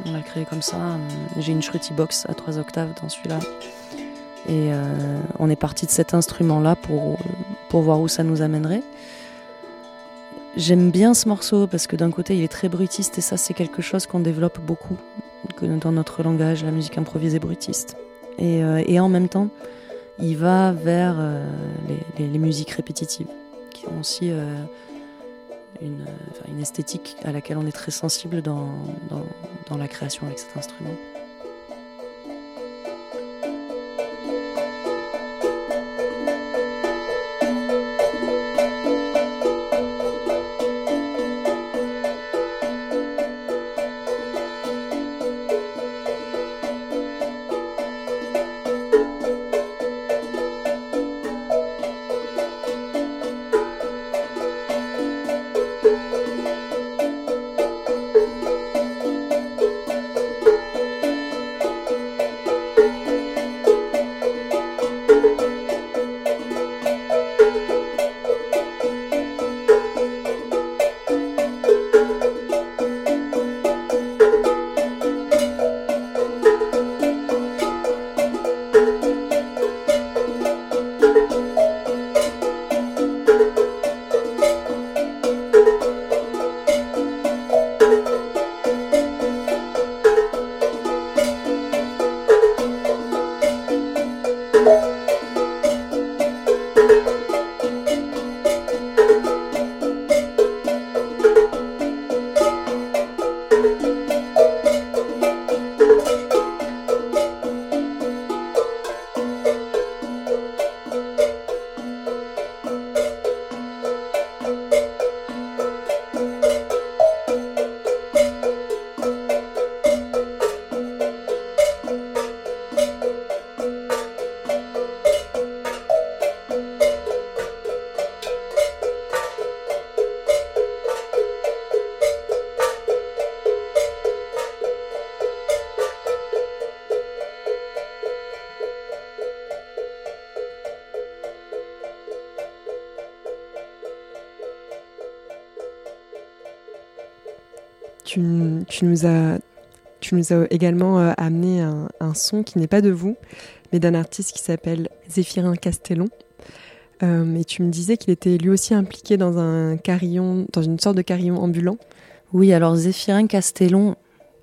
On l'a créé comme ça. J'ai une Shruti Box à trois octaves dans celui-là. Et euh, on est parti de cet instrument-là pour, pour voir où ça nous amènerait. J'aime bien ce morceau parce que d'un côté, il est très brutiste et ça, c'est quelque chose qu'on développe beaucoup dans notre langage, la musique improvisée brutiste. Et, euh, et en même temps, il va vers euh, les, les- musiques répétitives qui ont aussi une, une esthétique à laquelle on est très sensible dans, dans, dans la création avec cet instrument. Tu, nous as, tu nous as également euh, amené un, un son qui n'est pas de vous, mais d'un artiste qui s'appelle Zéphirin Castellon. Euh, et tu me disais qu'il était lui aussi impliqué dans un carillon, dans une sorte de carillon ambulant Oui, alors Zéphirin Castellon,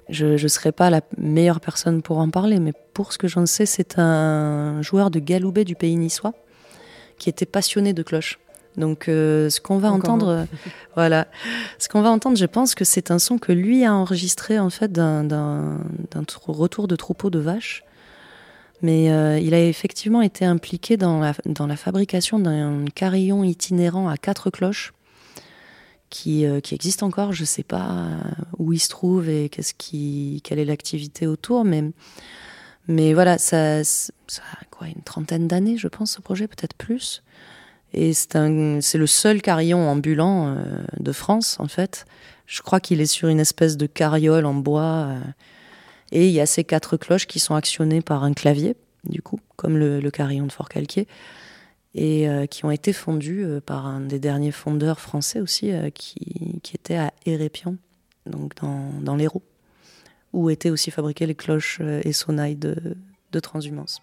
je ne serais pas la meilleure personne pour en parler, mais pour ce que j'en sais, c'est un joueur de galoubet du pays niçois qui était passionné de cloches. Donc euh, ce qu'on va Encore entendre, euh, voilà, ce qu'on va entendre, je pense que c'est un son que lui a enregistré en fait d'un retour de troupeau de vaches. Mais euh, il a effectivement été impliqué dans la, dans la fabrication d'un carillon itinérant à quatre cloches qui, euh, qui existe encore. Je ne sais pas où il se trouve et qu'est-ce qui, quelle est l'activité autour, mais, mais voilà, ça, ça a quoi, une trentaine d'années, je pense, ce projet, peut-être plus. Et c'est le seul carillon ambulant euh, de France, en fait. Je crois qu'il est sur une espèce de carriole en bois. euh, et il y a ces quatre cloches qui sont actionnées par un clavier, du coup, comme le, carillon de Fort-Calquier, et euh, qui ont été fondues par un des derniers fondeurs français aussi, qui, était à Hérépion, donc dans, l'Hérault, où étaient aussi fabriquées les cloches et sonnailles de transhumance.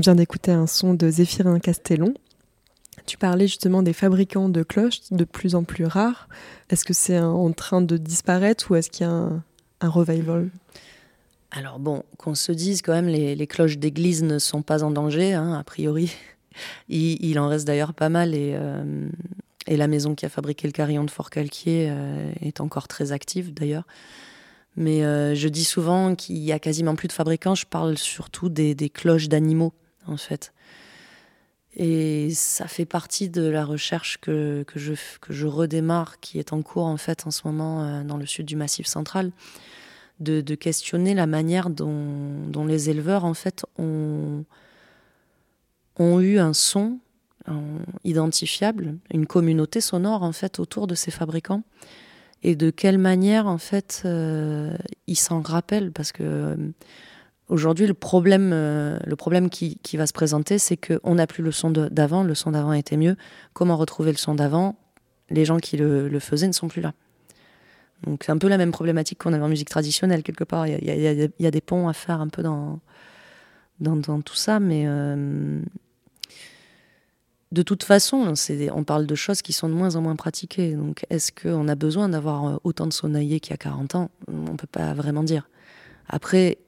On vient d'écouter un son de Zéphirin Castellon. Tu parlais justement des fabricants de cloches de plus en plus rares. Est-ce que c'est en train de disparaître ou est-ce qu'il y a un, un revival? Alors bon, qu'on se dise quand même, les, cloches d'église ne sont pas en danger, hein, a priori. Il, en reste d'ailleurs pas mal et, euh, et la maison qui a fabriqué le carillon de Fort-Calquier euh, est encore très active d'ailleurs. Mais euh, je dis souvent qu'il y a quasiment plus de fabricants, je parle surtout des cloches d'animaux en fait. Et ça fait partie de la recherche que, que, je, que je redémarre, qui est en cours en fait en ce moment euh, dans le sud du Massif central de, questionner la manière dont, dont les éleveurs en fait ont, ont eu un son identifiable, une communauté sonore en fait autour de ces fabricants et de quelle manière en fait euh, ils s'en rappellent parce que euh, aujourd'hui le problème euh, le problème qui, va se présenter c'est qu'on n'a plus le son d'avant le son d'avant était mieux comment retrouver le son d'avant? Les gens qui le, faisaient ne sont plus là donc c'est un peu la même problématique qu'on avait en musique traditionnelle quelque part. Il y a, des ponts à faire un peu dans, tout ça, mais euh, de toute façon, on parle de choses qui sont de moins en moins pratiquées. Donc est-ce qu'on a besoin d'avoir euh, autant de sonnaillés qu'il y a 40 ans? On ne peut pas vraiment dire. Après,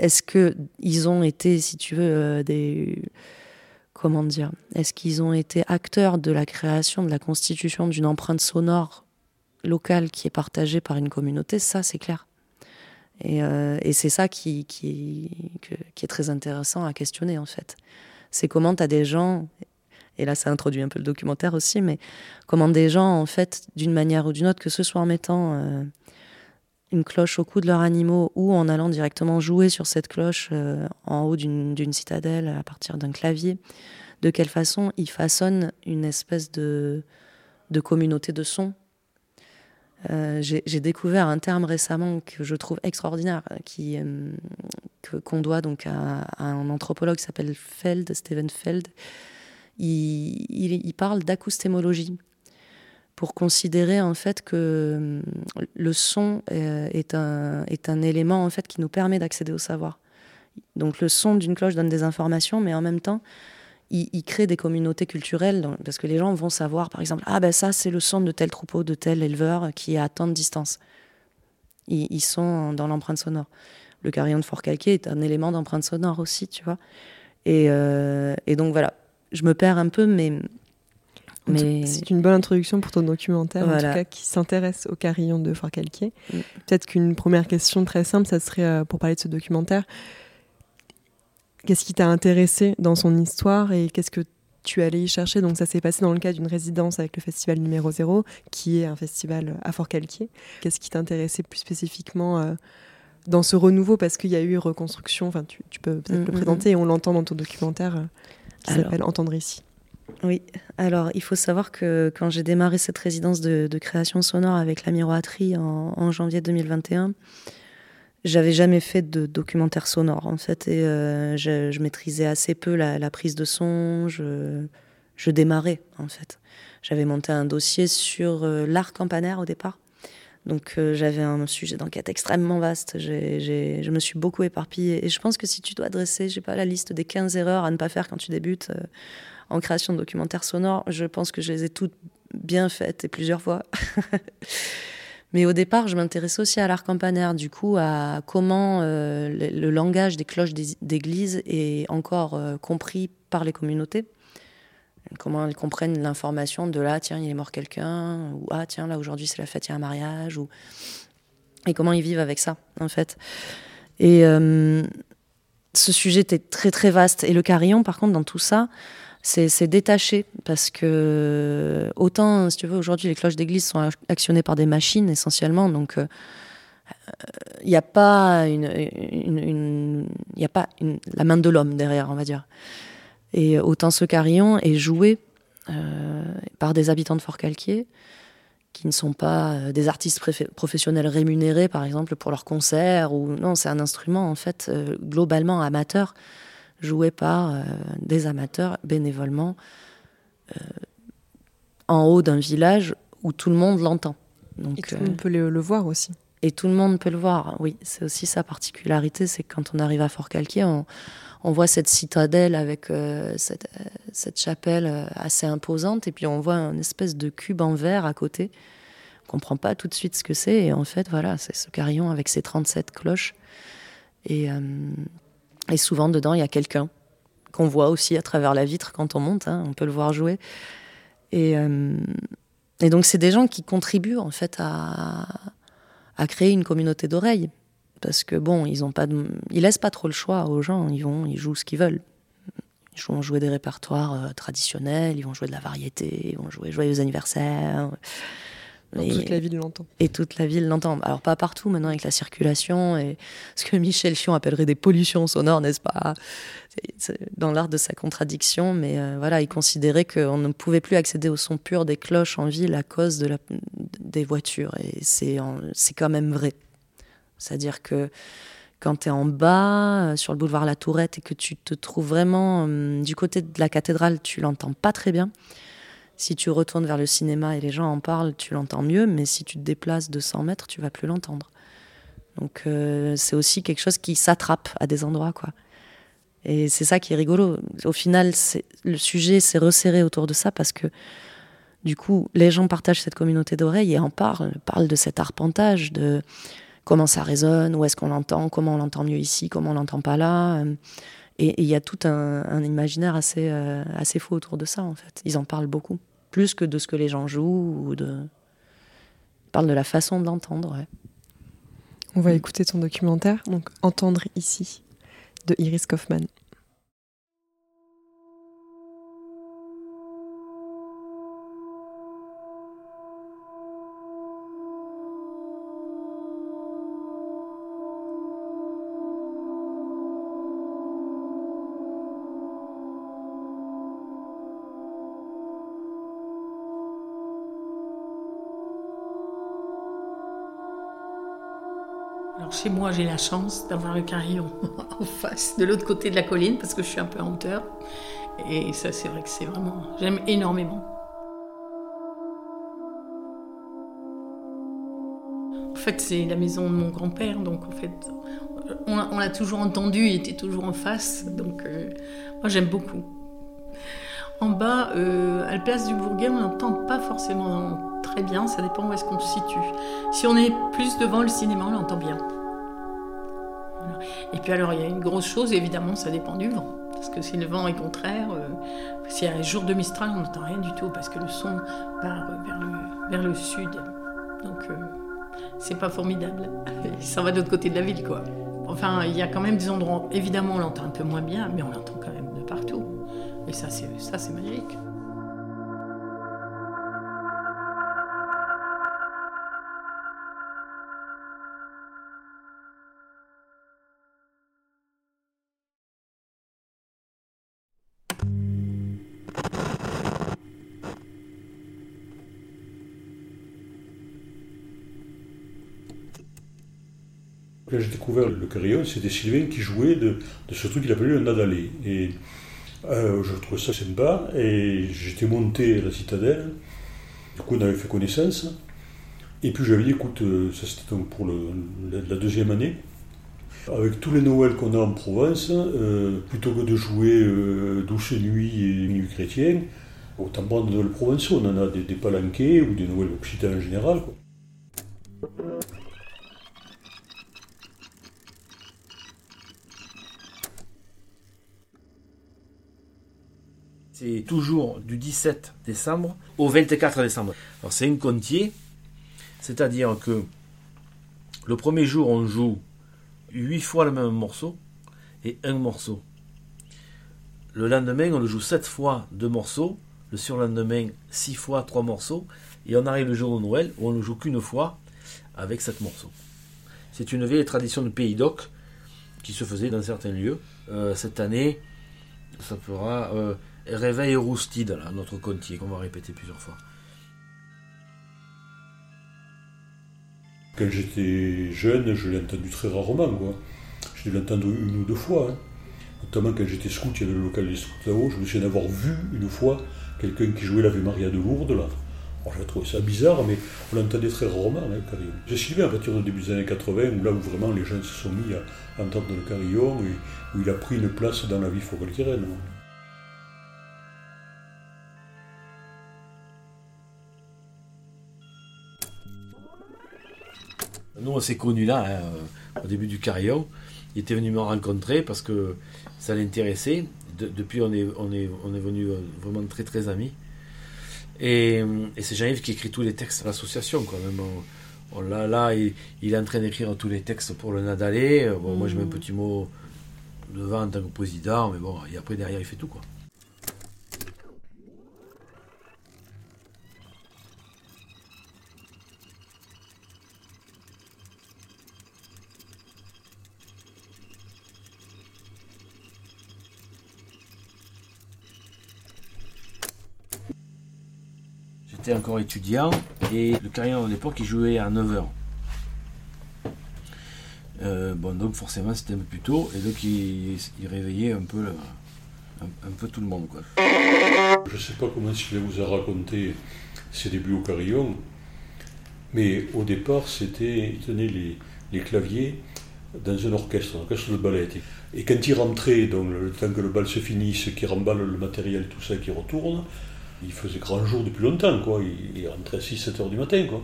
est-ce qu'ils ont été, si tu veux, euh, des... Comment dire Est-ce qu'ils ont été acteurs de la création, de la constitution d'une empreinte sonore locale qui est partagée par une communauté, ça c'est clair. Et, euh, et c'est ça qui, est très intéressant à questionner en fait. C'est comment tu as des gens, et là ça introduit un peu le documentaire aussi, mais comment des gens en fait, d'une manière ou d'une autre, que ce soit en mettant euh, une cloche au cou de leurs animaux ou en allant directement jouer sur cette cloche euh, en haut d'une citadelle à partir d'un clavier, de quelle façon ils façonnent une espèce de, de communauté de son euh, j'ai découvert un terme récemment que je trouve extraordinaire, euh, qui euh, qu'on doit donc à, à un anthropologue qui s'appelle Feld, Steven Feld. Il, il- il parle d'acoustémologie pour considérer en fait que euh, le son euh, est un est un élément en fait qui nous permet d'accéder au savoir. Donc le son d'une cloche donne des informations, mais en même temps il, crée des communautés culturelles dans- parce que les gens vont savoir, par exemple, ah ben ça c'est le son de tel troupeau, de tel éleveur qui est à tant de distance. Ils, ils sont dans l'empreinte sonore. Le carillon de Fort Calquier est un élément d'empreinte sonore aussi, tu vois. Et, euh, et donc voilà, je me perds un peu, mais. Mais... C'est une bonne introduction pour ton documentaire, en tout cas, qui s'intéresse au carillon de Fort-Calquier. Mm. Peut-être qu'une première question très simple, ça serait euh, pour parler de ce documentaire. Qu'est-ce qui t'a intéressé dans son histoire et qu'est-ce que tu allé y chercher? Donc ça s'est passé dans le cadre d'une résidence avec le festival numéro 0, qui est un festival à Fort-Calquier. Qu'est-ce qui t'intéressait plus spécifiquement euh, dans ce renouveau? Parce qu'il y a eu reconstruction, enfin tu, tu peux peut-être Mm, le mm, présenter et on l'entend dans ton documentaire euh, qui s'appelle Entendre ici. Oui, alors il faut savoir que quand j'ai démarré cette résidence de, création sonore avec la miroiterie en, janvier 2021, j'avais jamais fait de documentaire sonore en fait et euh, je, maîtrisais assez peu la, prise de son, je, démarrais en fait. J'avais monté un dossier sur euh, l'art campanaire au départ. Donc euh, j'avais un sujet d'enquête extrêmement vaste. Je me suis beaucoup éparpillée. Et je pense que si tu dois dresser, j'ai pas la liste des 15 erreurs à ne pas faire quand tu débutes en création de documentaires sonores, je pense que je les ai toutes bien faites et plusieurs fois. Mais au départ, je m'intéressais aussi à l'art campanaire, du coup, à comment euh, le, langage des cloches d'église est encore euh, compris par les communautés. Comment elles comprennent l'information de là, tiens, il est mort quelqu'un, ou ah, tiens, là, aujourd'hui, c'est la fête, il y a un mariage, ou... et comment ils vivent avec ça, en fait. Et euh, ce sujet était très, très vaste. Et le carillon, par contre, dans tout ça, c'est détaché parce que autant, si tu veux, aujourd'hui les cloches d'église sont ac- actionnées par des machines essentiellement, donc euh, il n'y a pas une, une- une- il y a pas la main de l'homme derrière, on va dire. Et autant ce carillon est joué euh, par des habitants de Fort-Calquier qui ne sont pas euh, des artistes professionnels rémunérés, par exemple, pour leurs concerts. Ou non, c'est un instrument en fait euh, globalement amateur, joué par euh, des amateurs bénévolement euh, en haut d'un village où tout le monde l'entend. Et Donc, tout euh, le monde peut le, le voir aussi. et tout le monde peut le voir. Oui, c'est aussi sa particularité, c'est que quand on arrive à Fort-Calquier, on, on voit cette citadelle avec euh, cette, euh, cette chapelle euh, assez imposante, et puis on voit un espèce de cube en verre à côté. On comprend pas tout de suite ce que c'est, et en fait, voilà, c'est ce carillon avec ses 37 cloches. Et, euh, et souvent, dedans, il y a quelqu'un qu'on voit aussi à travers la vitre quand on monte, hein, on peut le voir jouer. Et, euh, et donc, c'est des gens qui contribuent, en fait, à, à créer une communauté d'oreilles. Parce que bon, ils ont pas de... ils laissent pas trop le choix aux gens. Ils vont, ils jouent ce qu'ils veulent. Ils vont jouer des répertoires euh, traditionnels, ils vont jouer de la variété, ils vont jouer joyeux anniversaire. Et- Toute la ville l'entend. et toute la ville l'entend. Alors pas partout maintenant avec la circulation et ce que Michel Chion appellerait des pollutions sonores, n'est-ce pas? C'est- Dans l'art de sa contradiction, mais euh, voilà, il considérait qu'on ne pouvait plus accéder au son pur des cloches en ville à cause de la, des voitures et c'est en- c'est quand même vrai. C'est-à-dire que quand tu es en bas, euh, sur le boulevard La Tourette, et que tu te trouves vraiment hum, du côté de la cathédrale, tu l'entends pas très bien. Si tu retournes vers le cinéma et les gens en parlent, tu l'entends mieux, mais si tu te déplaces de 100 mètres, tu vas plus l'entendre. Donc euh, c'est aussi quelque chose qui s'attrape à des endroits, quoi. Et c'est ça qui est rigolo. Au final, le sujet s'est resserré autour de ça parce que du coup, les gens partagent cette communauté d'oreilles et en parlent, parlent de cet arpentage, de comment ça résonne, où est-ce qu'on l'entend, comment on l'entend mieux ici, comment on l'entend pas là. Euh, Et il y a tout un, imaginaire assez, euh, assez faux autour de ça, en fait. Ils en parlent beaucoup, plus que de ce que les gens jouent ou de. Ils parlent de la façon de l'entendre, ouais. On va écouter ton documentaire, donc Entendre ici, de Iris Kaufman. Chez moi, j'ai la chance d'avoir le carillon en face, de l'autre côté de la colline, parce que je suis un peu en hauteur. Et ça, c'est vrai que c'est vraiment... J'aime énormément. En fait, c'est la maison de mon grand-père, donc en fait, on l'a- toujours entendu, il était toujours en face, donc euh, moi j'aime beaucoup. En bas, euh, à la place du Bourguet, on n'entend pas forcément très bien, ça dépend où est-ce qu'on se situe. Si on est plus devant le cinéma, on l'entend bien. Et puis alors, il y a une grosse chose, évidemment, ça dépend du vent. Parce que si le vent est contraire, euh, s'il y a un jour de Mistral, on n'entend rien du tout parce que le son part vers le, vers le sud. Donc euh, c'est pas formidable. Ça va de l'autre côté de la ville, quoi. Enfin, il y a quand même des endroits, évidemment, on l'entend un peu moins bien, mais on l'entend quand même de partout. Et ça, c'est ça, c'est magique. Le carillon, c'était Sylvain qui jouait de, de ce truc qu'il appelait le nadalé. Et euh, je trouvais ça sympa, et j'étais monté à la citadelle. Du coup, on avait fait connaissance. Et puis j'avais dit, écoute, euh, ça c'était pour la, deuxième année. Avec tous les Noëls qu'on a en Provence, euh, plutôt que de jouer Douce Nuit et Nuit chrétienne, autant prendre des Noëls provençaux. On en a des, palanquets ou des Noëls occitans en général. Quoi. C'est toujours du 17 décembre au 24 décembre. Alors c'est un comptier, c'est-à-dire que le premier jour on joue 8 fois le même morceau et un morceau. Le lendemain on le joue 7 fois deux morceaux, le surlendemain 6 fois trois morceaux, et on arrive le jour de Noël où on ne joue qu'une fois avec 7 morceaux. C'est une vieille tradition de pays d'oc qui se faisait dans certains lieux. Euh, cette année, ça fera euh, Réveil roustide, là, notre contier, qu'on va répéter plusieurs fois. Quand j'étais jeune, je l'ai entendu très rarement. Quoi. Je l'ai entendu une ou deux fois. hein. Notamment quand j'étais scout, il y avait le local des scouts là-haut. Je me souviens d'avoir vu une fois quelqu'un qui jouait l'Ave Maria de Lourdes. Là. Trouvé ça bizarre, mais on l'entendait très rarement, là, le carillon. J'ai suivi à partir du début des années 80, où là où vraiment les gens se sont mis à entendre le carillon, et où il a pris une place dans la vie folklorienne. Nous, on s'est connus là, hein, euh, au début du carillon. Il était venu me rencontrer parce que ça l'intéressait. De- depuis, on est, on est, on est venu vraiment très très amis. Et, euh, et c'est Jean-Yves qui écrit tous les textes à l'association. Quoi. Même, on- on l'a là, il, il est en train d'écrire tous les textes pour le Nadalé. Euh, Bon, Moi, je mets un petit mot devant en tant que président, mais bon, et après, derrière, il fait tout. Quoi. J'étais encore étudiant et le carillon à l'époque il jouait à 9h. bon donc forcément c'était un peu plus tôt et donc il, il réveillait un peu, un, peu tout le monde quoi. Je sais pas comment Sylvain vous a raconté ses débuts au carillon, mais au départ, c'était, il tenait les, les claviers dans un orchestre, un orchestre de ballet. Et quand il rentrait, donc le temps que le bal se finisse, qu'il remballe le matériel, tout ça, qu'il retourne, il faisait grand jour depuis longtemps, quoi. Il, il rentrait à 6-7 heures du matin, quoi.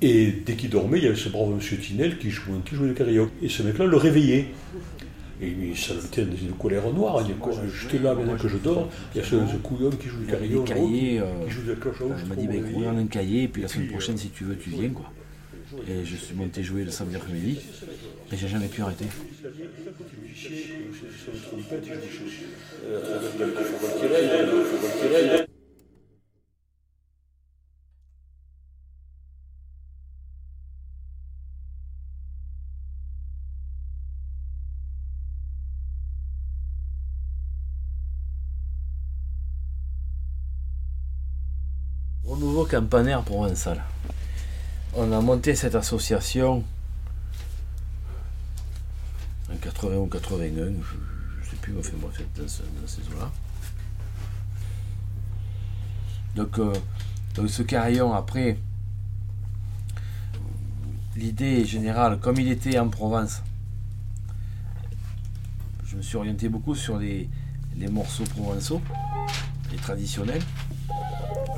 Et dès qu'il dormait, il y avait ce brave monsieur Tinel qui jouait, qui jouait le carillon. Et ce mec-là le réveillait. Et lui, ça le mettait dans une colère noire. Il dit quoi J'étais là maintenant que je dors, il y a ce, ce couillon qui joue du carillon. cahiers, euh, qui joue de la cloche à eau, Il m'a dit bah, comment on a un cahier et puis la semaine prochaine euh, si tu veux tu viens quoi. Et je suis monté jouer le samedi après-midi et j'ai jamais pu arrêter. Campanaire provençal. On a monté cette association en 80 ou 81, je ne sais plus, enfin bref, dans, ce- dans ces eaux-là. Donc, euh, donc ce carillon, après, l'idée générale, comme il était en Provence, je me suis orienté beaucoup sur les, les morceaux provençaux, les traditionnels,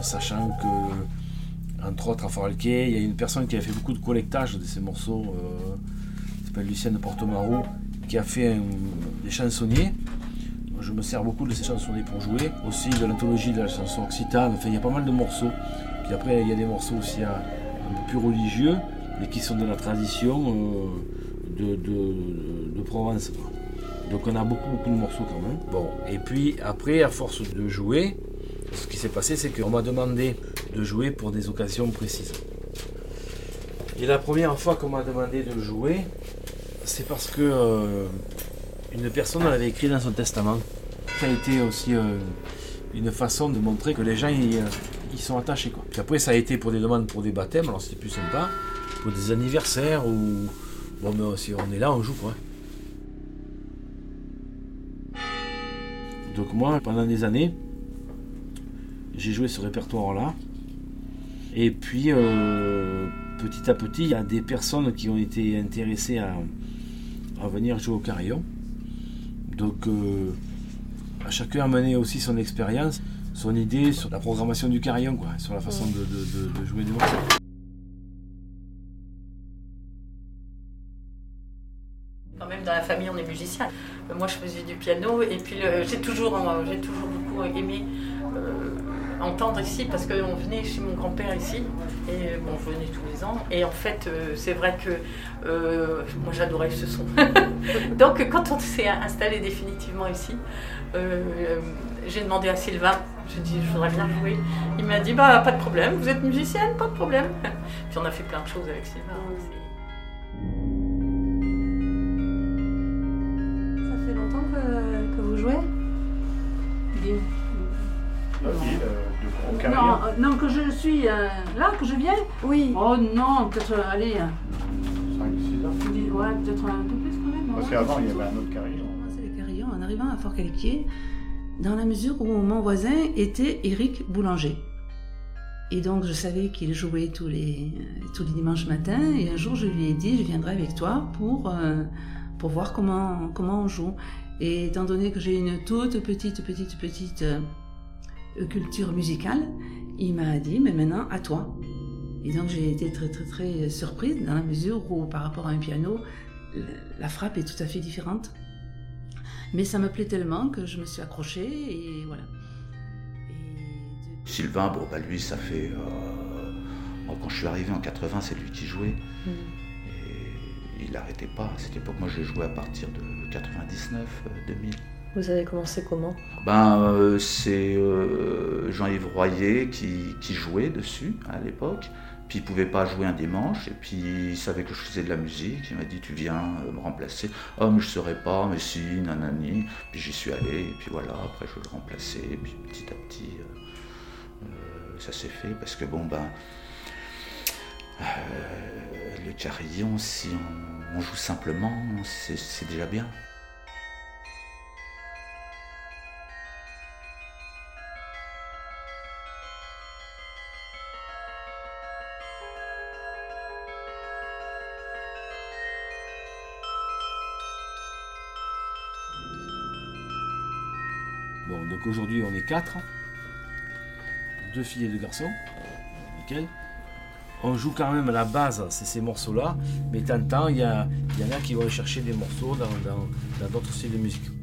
sachant que, entre autres, à Foralquet, il y a une personne qui a fait beaucoup de collectage de ces morceaux, euh, qui s'appelle Lucienne Portemarou, qui a fait des chansonniers. Je me sers beaucoup de ces chansonniers pour jouer, aussi de l'anthologie de la chanson occitane. Enfin, il y a pas mal de morceaux. Puis après, il y a des morceaux aussi un peu plus religieux, mais qui sont de la tradition euh, de, Provence. Donc on a beaucoup, beaucoup de morceaux quand même. Bon, et puis après, à force de jouer, ce qui s'est passé, c'est qu'on m'a demandé de jouer pour des occasions précises. Et la première fois qu'on m'a demandé de jouer, c'est parce que euh, une personne l'avait écrit dans son testament. Ça a été aussi euh, une façon de montrer que les gens ils, euh, sont attachés. Puis après, ça a été pour des demandes pour des baptêmes, alors c'était plus sympa, pour des anniversaires ou. Bon, mais si on est là, on joue quoi. Donc moi, pendant des années, j'ai joué ce répertoire-là. Et puis, euh, petit à petit, il y a des personnes qui ont été intéressées à, venir jouer au carillon. Donc, euh, à chacun a mené aussi son expérience, son idée sur la programmation du carillon, sur la façon de, jouer des morceaux. Quand même, dans la famille, on est musicien. Euh, Moi, je faisais du piano et puis j'ai toujours, euh, j'ai toujours beaucoup aimé entendre ici parce qu'on venait chez mon grand-père ici et bon, je venais tous les ans. Et en fait, euh, c'est vrai que euh, moi, j'adorais ce son. Donc, quand on s'est installé définitivement ici, euh, j'ai demandé à Sylvain. J'ai dit, je voudrais bien jouer. Il m'a dit, bah, pas de problème, vous êtes musicienne, pas de problème. Puis on a fait plein de choses avec Sylvain. Ça fait longtemps que, que vous jouez? Non, euh, non, que je suis euh, là, que je viens Oui. Oh non, peut-être, euh, allez, euh, 5-6 ans. dix- ouais, peut-être un peu plus quand même. Parce ouais. qu'avant, il y avait un autre carillon. commencé les carillons en arrivant à Fort-Caliquier, dans la mesure où mon voisin était Éric Boulanger. Et donc je savais qu'il jouait tous les, euh, tous les dimanches matins, et un jour je lui ai dit, je viendrai avec toi pour, euh, pour voir comment, comment on joue. Et étant donné que j'ai une toute petite, petite, petite euh, culture musicale, il m'a dit, mais maintenant à toi. Et donc j'ai été très très très surprise dans la mesure où par rapport à un piano, la frappe est tout à fait différente. Mais ça me plaît tellement que je me suis accrochée et voilà. Sylvain, bon, bah lui, ça fait. euh, moi, quand je suis arrivé en 80, c'est lui qui jouait. Et il n'arrêtait pas. À cette époque, moi, j'ai joué à partir de 99, euh, 2000. Vous avez commencé comment Ben, euh, c'est euh, Jean-Yves Royer qui, jouait dessus à l'époque. Puis il pouvait pas jouer un dimanche. Et puis il savait que je faisais de la musique. Il m'a dit Tu viens euh, me remplacer Oh, mais je ne saurais pas, mais si, nanani. Puis j'y suis allé. Et puis voilà, après je le remplaçais. Et puis petit à petit, ça s'est fait. Parce que bon, ben. le carillon, si on, joue simplement, c'est déjà bien. Aujourd'hui on est quatre. Deux filles et deux garçons. On joue quand même à la base, c'est ces morceaux-là. Mais de temps il y, y en a qui vont chercher des morceaux dans d'autres styles de musique.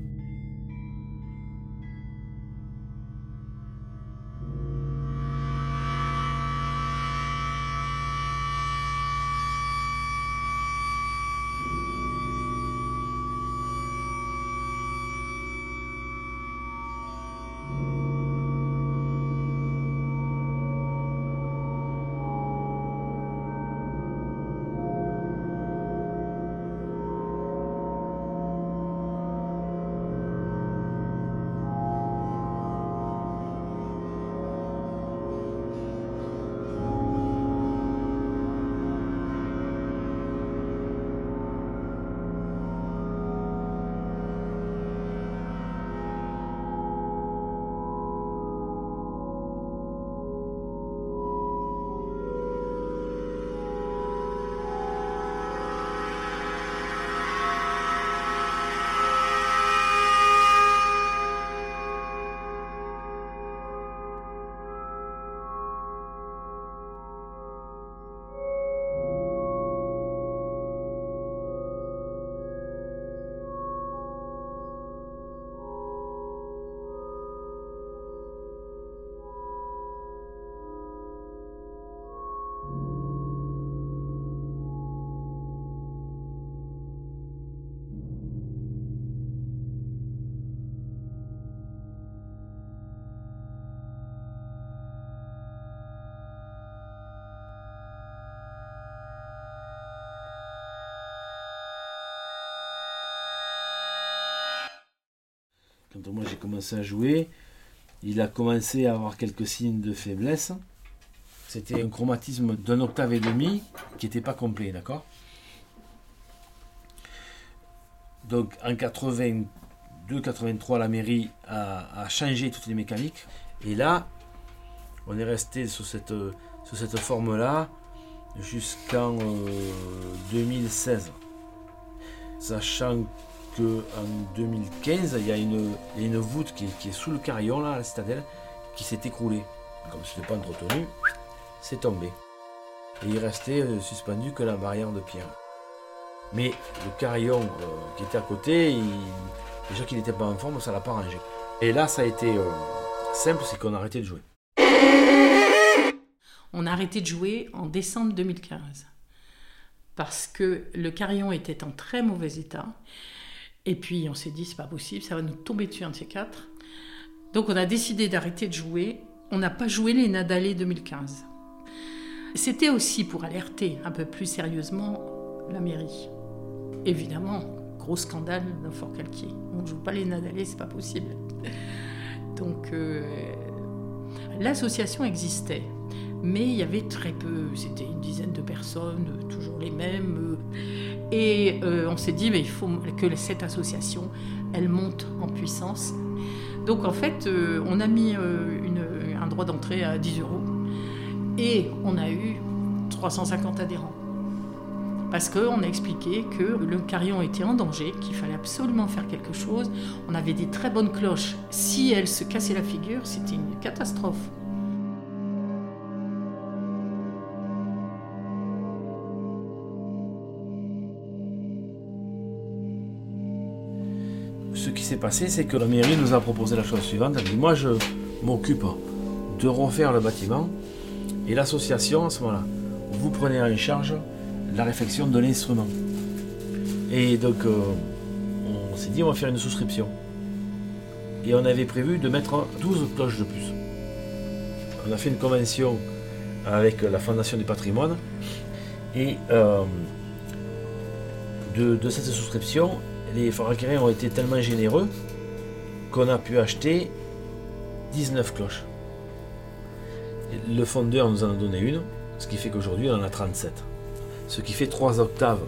Moi j'ai commencé à jouer, il a commencé à avoir quelques signes de faiblesse. C'était un chromatisme d'un octave et demi qui n'était pas complet, d'accord? Donc en 82-83, la mairie a, changé toutes les mécaniques. Et là, on est resté sur cette, sur cette forme-là jusqu'en euh, 2016. Sachant en 2015, il y a une, voûte qui est, sous le carillon, là, à la citadelle, qui s'est écroulée. Comme ce n'était pas entretenu, c'est tombé. Et il restait euh, suspendu que la barrière de pierre. Mais le carillon euh, qui était à côté, déjà qu'il n'était pas en forme, ça l'a pas rangé. Et là, ça a été euh, simple, c'est qu'on a arrêté de jouer. On a arrêté de jouer en décembre 2015 parce que le carillon était en très mauvais état. Et puis on s'est dit, c'est pas possible, ça va nous tomber dessus un de ces quatre. Donc on a décidé d'arrêter de jouer. On n'a pas joué les Nadalés 2015. C'était aussi pour alerter un peu plus sérieusement la mairie. Évidemment, gros scandale dans Fort Calquier. On ne joue pas les Nadalés, c'est pas possible. Donc euh, l'association existait, mais il y avait très peu, c'était une dizaine de personnes, toujours les mêmes. Et euh, on s'est dit, mais il faut que cette association, elle monte en puissance. Donc en fait, euh, on a mis euh, un droit d'entrée à 10 euros et on a eu 350 adhérents. Parce qu'on a expliqué que le carillon était en danger, qu'il fallait absolument faire quelque chose. On avait des très bonnes cloches. Si elles se cassaient la figure, c'était une catastrophe. Passé, c'est que la mairie nous a proposé la chose suivante. Elle dit Moi, je m'occupe de refaire le bâtiment et l'association, à ce moment-là, vous prenez en charge la réfection de l'instrument. Et donc, euh, on s'est dit On va faire une souscription. Et on avait prévu de mettre 12 cloches de plus. On a fait une convention avec la Fondation du patrimoine et euh, de cette souscription, les Foracariens ont été tellement généreux qu'on a pu acheter 19 cloches. Le fondeur nous en a donné une, ce qui fait qu'aujourd'hui on en a 37. Ce qui fait 3 octaves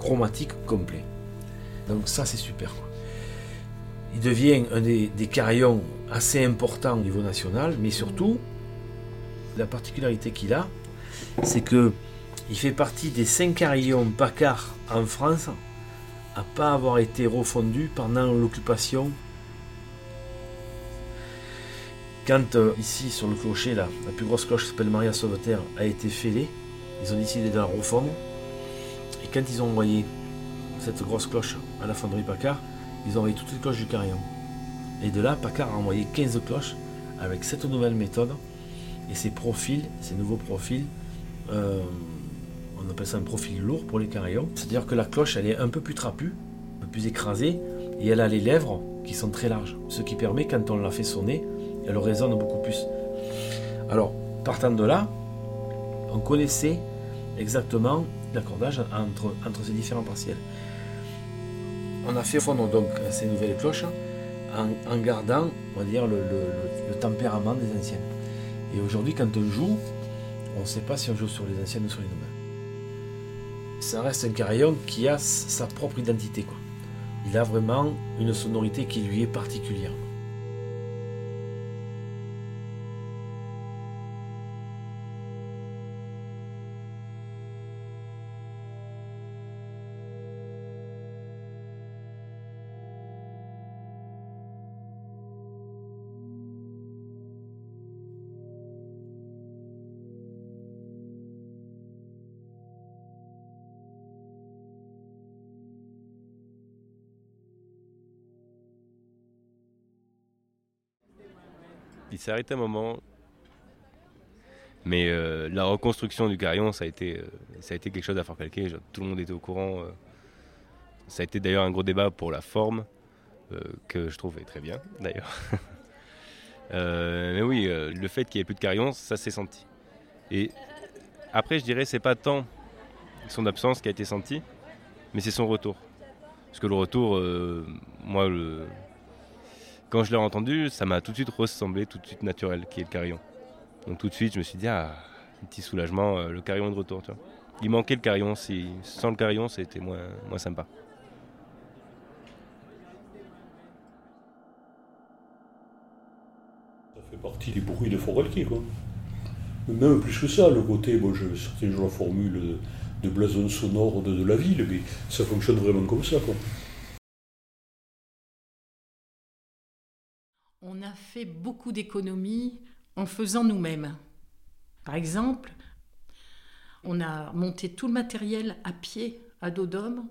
chromatiques complets. Donc ça c'est super. Il devient un des, carillons assez importants au niveau national, mais surtout, la particularité qu'il a, c'est que il fait partie des 5 carillons Paccard en France à pas avoir été refondu pendant l'occupation. Quand euh, ici sur le clocher, là, la plus grosse cloche qui s'appelle Maria Sauveterre a été fêlée, ils ont décidé de la refondre. Et quand ils ont envoyé cette grosse cloche à la fonderie Paccard, ils ont envoyé toutes les cloches du carillon. Et de là, Paccard a envoyé 15 cloches avec cette nouvelle méthode et ces profils, ces nouveaux profils. euh, on appelle ça un profil lourd pour les carillons. C'est-à-dire que la cloche, elle est un peu plus trapue, un peu plus écrasée, et elle a les lèvres qui sont très larges. Ce qui permet, quand on la fait sonner, elle résonne beaucoup plus. Alors, partant de là, on connaissait exactement l'accordage entre, ces différents partiels. On a fait fondre donc ces nouvelles cloches en, gardant, on va dire, le- le tempérament des anciennes. Et aujourd'hui, quand on joue, on ne sait pas si on joue sur les anciennes ou sur les nouvelles ça reste un carillon qui a sa propre identité. Il a vraiment une sonorité qui lui est particulière. Il s'est arrêté un moment. Mais euh, la reconstruction du carillon, ça a été, euh, ça a été quelque chose à faire calquer. Tout le monde était au courant. euh. Ça a été d'ailleurs un gros débat pour la forme, que je trouve très bien d'ailleurs. Mais oui, le fait qu'il n'y ait plus de carillon, ça s'est senti. Et après, je dirais, c'est pas tant son absence qui a été senti, mais c'est son retour. Parce que le retour, moi, le, quand je l'ai entendu, ça m'a tout de suite ressemblé, tout de suite naturel, qui est le carillon. Donc tout de suite, je me suis dit, ah, petit soulagement, euh, le carillon est de retour. Tu vois. Il manquait le carillon, si, sans le carillon, c'était moins, moins sympa. Ça fait partie des bruits de Forelquier, quoi. Même plus que ça, le côté, bon, je, certains jours la formule de, de blason sonore de, de, la ville, mais ça fonctionne vraiment comme ça, quoi. On a fait beaucoup d'économies en faisant nous-mêmes. Par exemple, on a monté tout le matériel à pied à dos d'homme.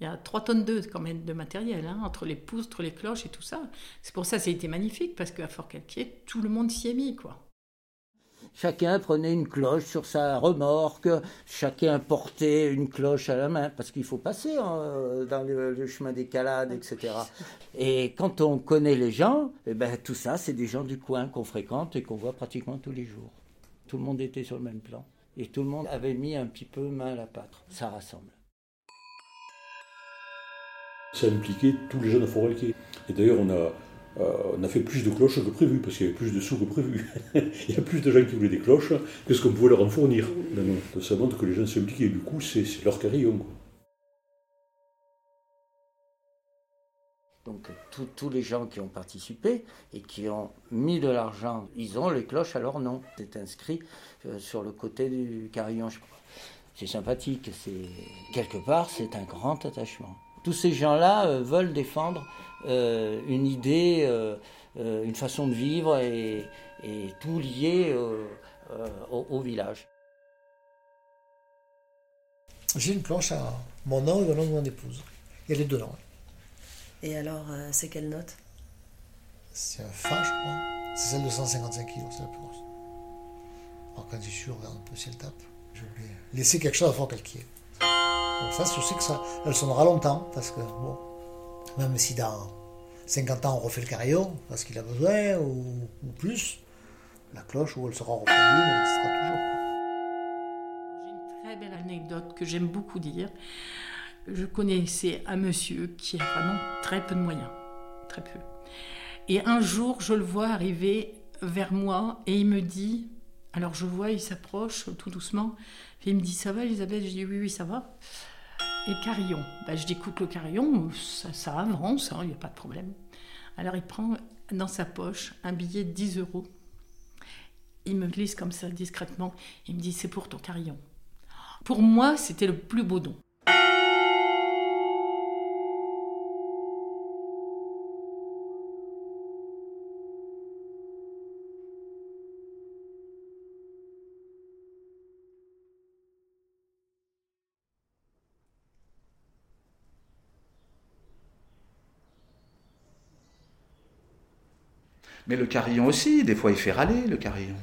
Il y a 3 tonnes de, quand même, de matériel, hein, entre les poutres, les cloches et tout ça. C'est pour ça que ça a été magnifique, parce qu'à Fort-Calquier, tout le monde s'y est mis. quoi. Chacun prenait une cloche sur sa remorque, chacun portait une cloche à la main, parce qu'il faut passer hein, dans le, chemin des calades, etc. Et quand on connaît les gens, eh ben, tout ça, c'est des gens du coin qu'on fréquente et qu'on voit pratiquement tous les jours. Tout le monde était sur le même plan. Et tout le monde avait mis un petit peu main à la pâte. Ça rassemble. Ça impliquait tous les jeunes Forelquier. Et d'ailleurs, on a, euh, on a fait plus de cloches que prévu, parce qu'il y avait plus de sous que prévu. Il y a plus de gens qui voulaient des cloches que ce qu'on pouvait leur en fournir. Non, non. Ça montre que les gens s'impliquaient. Du coup, c'est leur carillon. Donc tous les gens qui ont participé et qui ont mis de l'argent, ils ont les cloches à leur nom. C'est inscrit euh, sur le côté du carillon. C'est sympathique. C'est quelque part, c'est un grand attachement. Tous ces gens-là euh, veulent défendre euh, une idée, euh, euh, une façon de vivre et, et tout lié au, au, village. J'ai une cloche à mon nom et au nom de mon épouse. Il y a les deux noms. Et alors, c'est quelle note? C'est un Fa, je crois. C'est celle de 155 kg, c'est la plus grosse. Alors quand je suis, regarde un peu si elle tape. J'ai oublié. Laisser quelque chose à fort calquier. Ça, je sais que ça, elle sonnera longtemps, parce que, bon, même si dans 50 ans on refait le carillon, parce qu'il a besoin, ou, plus, la cloche où elle sera reproduite, elle existera toujours. J'ai une très belle anecdote que j'aime beaucoup dire. Je connaissais un monsieur qui a vraiment très peu de moyens, très peu. Et un jour, je le vois arriver vers moi et il me dit, alors je vois, il s'approche tout doucement, il me dit, ça va Elisabeth? Je dis, oui, oui, ça va. Et carillon? Ben, je dis, écoute, le carillon, ça, ça avance, il hein, n'y a pas de problème. Alors il prend dans sa poche un billet de 10 euros. Il me glisse comme ça discrètement. Il me dit, c'est pour ton carillon. Pour moi, c'était le plus beau don. Mais le carillon aussi, des fois il fait râler le carillon.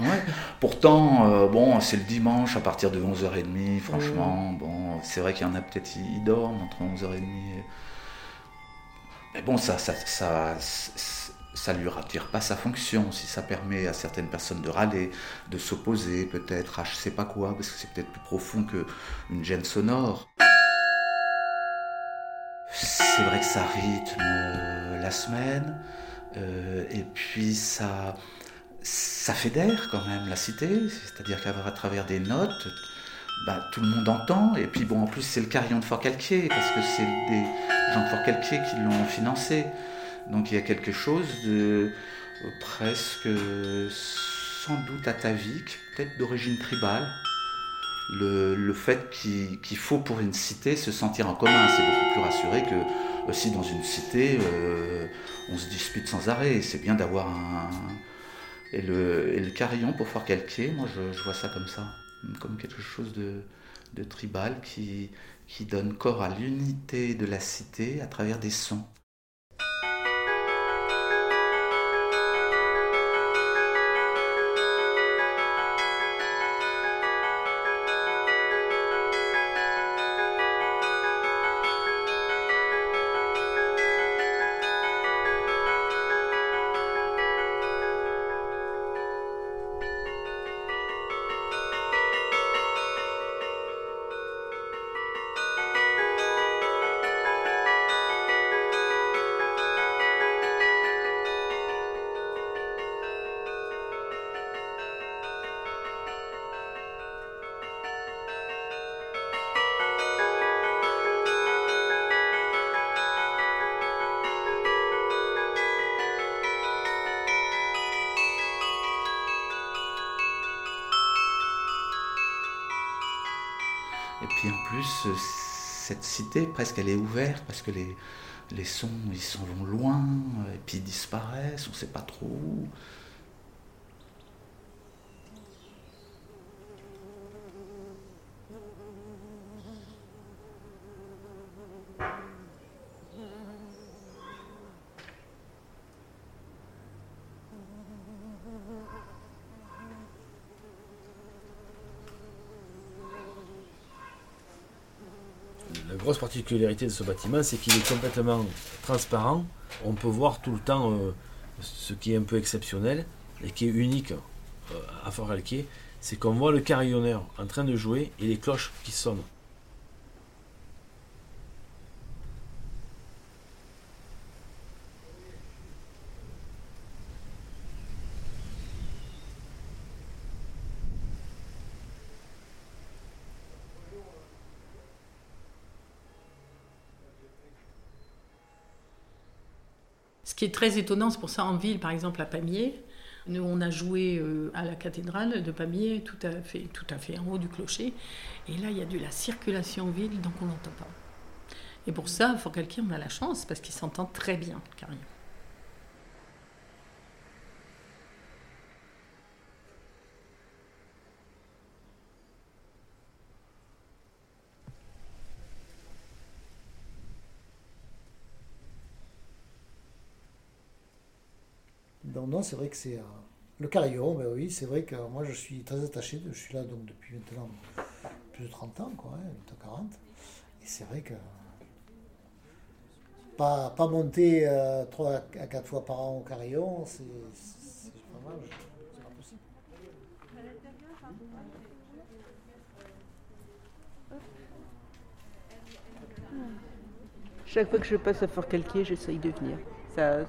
Ouais. Pourtant, euh, bon, c'est le dimanche à partir de 11h30, franchement, mmh. bon, c'est vrai qu'il y en a peut-être, ils dorment entre 11h30 et... Mais bon, ça, ça, ça, ça lui retire pas sa fonction, si ça permet à certaines personnes de râler, de s'opposer peut-être à je sais pas quoi, parce que c'est peut-être plus profond qu'une gêne sonore. C'est vrai que ça rythme euh, la semaine, euh, et puis ça, ça fédère quand même la cité, c'est-à-dire qu'à travers des notes, bah, tout le monde entend. Et puis bon, en plus c'est le carillon de Fort-Calquier, parce que c'est des gens de Fort-Calquier qui l'ont financé. Donc il y a quelque chose de presque sans doute atavique, peut-être d'origine tribale. Le, le fait qu'il qu faut pour une cité se sentir en commun, c'est beaucoup plus rassuré que aussi dans une cité, euh, on se dispute sans arrêt. C'est bien d'avoir un. Et le, et le, carillon pour Fort Calquier, moi je, vois ça comme ça, comme quelque chose de, tribal qui donne corps à l'unité de la cité à travers des sons. Presque, elle est ouverte parce que les, les sons, ils s'en vont loin, et puis ils disparaissent, on sait pas trop. La grosse particularité de ce bâtiment, c'est qu'il est complètement transparent. On peut voir tout le temps euh, ce qui est un peu exceptionnel et qui est unique euh, à Fort-Alquier, c'est qu'on voit le carillonneur en train de jouer et les cloches qui sonnent. Qui est très étonnant, c'est pour ça en ville, par exemple à Pamiers, nous on a joué euh, à la cathédrale de Pamiers, tout à fait, tout à fait en haut du clocher, et là il y a de la circulation en ville, donc on n'entend pas. Et pour ça, faut quelqu'un on a la chance parce qu'il s'entend très bien, le Non, c'est vrai que c'est. euh, le carillon, ben oui, c'est vrai que moi je suis très attaché, je suis là donc depuis maintenant plus de 30 ans, quoi, hein, bientôt 40. Et c'est vrai que. Pas, pas monter 3 à 4 fois par an au carillon, c'est pas mal, c'est pas possible. Chaque fois que je passe à Fort-Calquier, j'essaye de venir. Ça,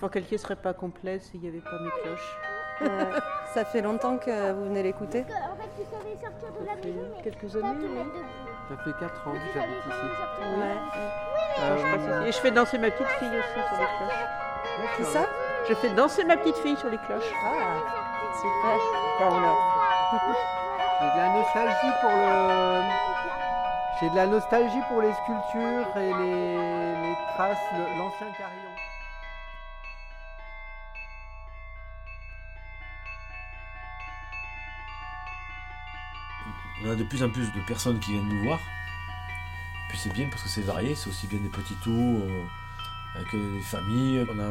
Fort-Calquier serait pas complet s'il n'y avait pas mes cloches. Euh, ça fait longtemps que vous venez l'écouter En fait, tu savais sortir de la maison, mais quelques années, oui. Ça fait 4 ans que j'habite ici. Euh, je. Et je fais danser ma petite fille aussi sur les cloches. Qui ça Je fais danser ma petite fille sur les cloches. Ah, super. Voilà. J'ai de la nostalgie pour le. J'ai de la nostalgie pour les sculptures et les, les traces, l'ancien carillon. On a de plus en plus de personnes qui viennent nous voir. Puis c'est bien parce que c'est varié, c'est aussi bien des petits tours, euh, avec des familles. On a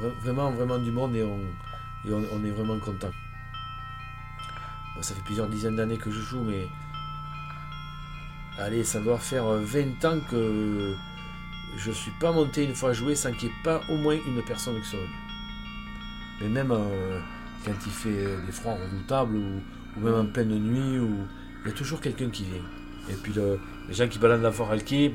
vra- vraiment, vraiment du monde et on, est vraiment content. Ça fait plusieurs dizaines d'années que je joue, mais. Allez, ça doit faire euh, 20 ans que je suis pas monté une fois jouer sans qu'il n'y ait pas au moins une personne qui soit. Mais même euh, quand il fait des froids redoutables ou, ou même en pleine nuit, ou, il y a toujours quelqu'un qui vient. Et puis le- les gens qui baladent Fort Alquier,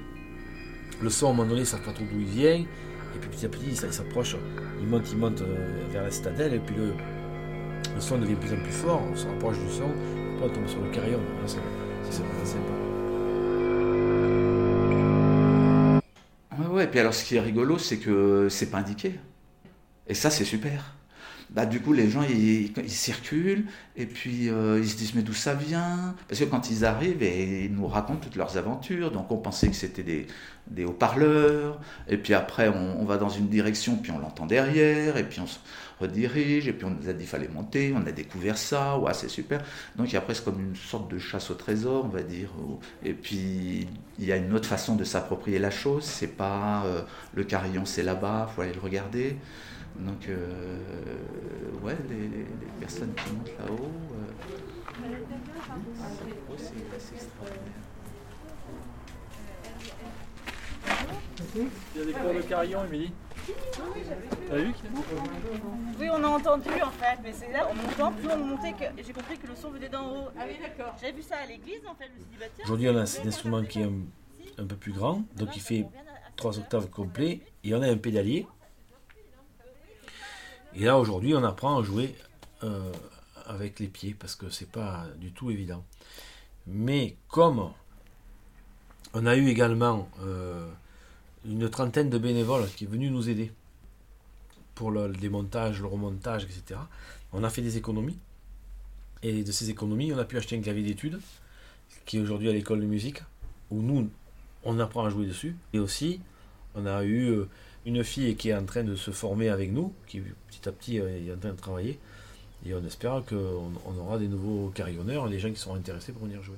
le son à un moment donné, ils savent pas trop d'où il vient. Et puis petit à petit, ça, il s'approche, il monte, il monte euh, vers la citadelle, et puis le, le son devient de plus en plus fort, on se rapproche du son, puis on tombe sur le carillon. C'est vraiment sympa. Ouais, ouais, et puis alors ce qui est rigolo, c'est que c'est pas indiqué. Et ça, c'est super. Bah, du coup, les gens, ils, circulent, et puis euh, ils se disent, mais d'où ça vient? Parce que quand ils arrivent, et ils nous racontent toutes leurs aventures, donc on pensait que c'était des, haut-parleurs, et puis après, on, va dans une direction, puis on l'entend derrière, et puis on se redirige, et puis on nous a dit fallait monter, on a découvert ça, ouais, c'est super. Donc il y a presque comme une sorte de chasse au trésor, on va dire. Et puis, il y a une autre façon de s'approprier la chose, c'est pas euh, le carillon, c'est là-bas, faut aller le regarder. Donc, euh, ouais, les, les- personnes qui montent là-haut, euh, c'est extraordinaire. Il y a des cours de carillon, Émilie T'as vu Oui, on a entendu en fait, mais c'est là en montant, plus on montait que j'ai compris que le son venait d'en haut. Ah oui, d'accord. J'avais vu ça à l'église en fait, je me suis dit bah tiens. Aujourd'hui, on a cet instrument qui est un, un peu plus grand, donc il fait trois octaves complets, et on a un pédalier. Et là, aujourd'hui, on apprend à jouer euh, avec les pieds, parce que c'est pas du tout évident. Mais comme on a eu également euh, une trentaine de bénévoles qui est venu nous aider pour le, le démontage, le remontage, etc., on a fait des économies. Et de ces économies, on a pu acheter un clavier d'études qui est aujourd'hui à l'école de musique, où nous, on apprend à jouer dessus. Et aussi, on a eu euh, une fille qui est en train de se former avec nous, qui petit à petit euh, est en train de travailler. Et on espère qu'on on aura des nouveaux carillonneurs, des gens qui seront intéressés pour venir jouer.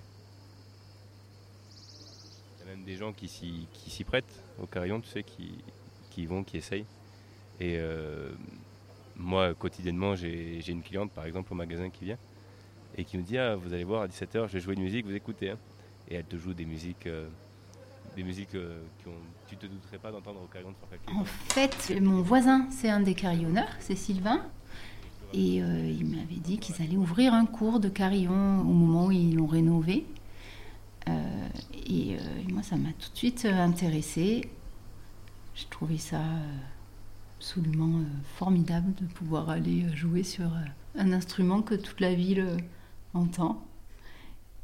Il y a même des gens qui s'y, prêtent au carillon, tu sais, qui, vont, qui essayent. Et euh, moi, quotidiennement, j'ai, une cliente, par exemple, au magasin qui vient et qui me dit Ah, vous allez voir, à 17h, je vais jouer une musique, vous écoutez. hein. Et elle te joue des musiques, euh, des musiques euh, que tu te douterais pas d'entendre au carillon de. En fait, mon voisin, c'est un des carillonneurs, c'est Sylvain. Et euh, il m'avait dit qu'ils allaient ouvrir un cours de carillon au moment où ils l'ont rénové. Euh, et, moi, ça m'a tout de suite intéressée. J'ai trouvé ça absolument formidable de pouvoir aller jouer sur un instrument que toute la ville entend.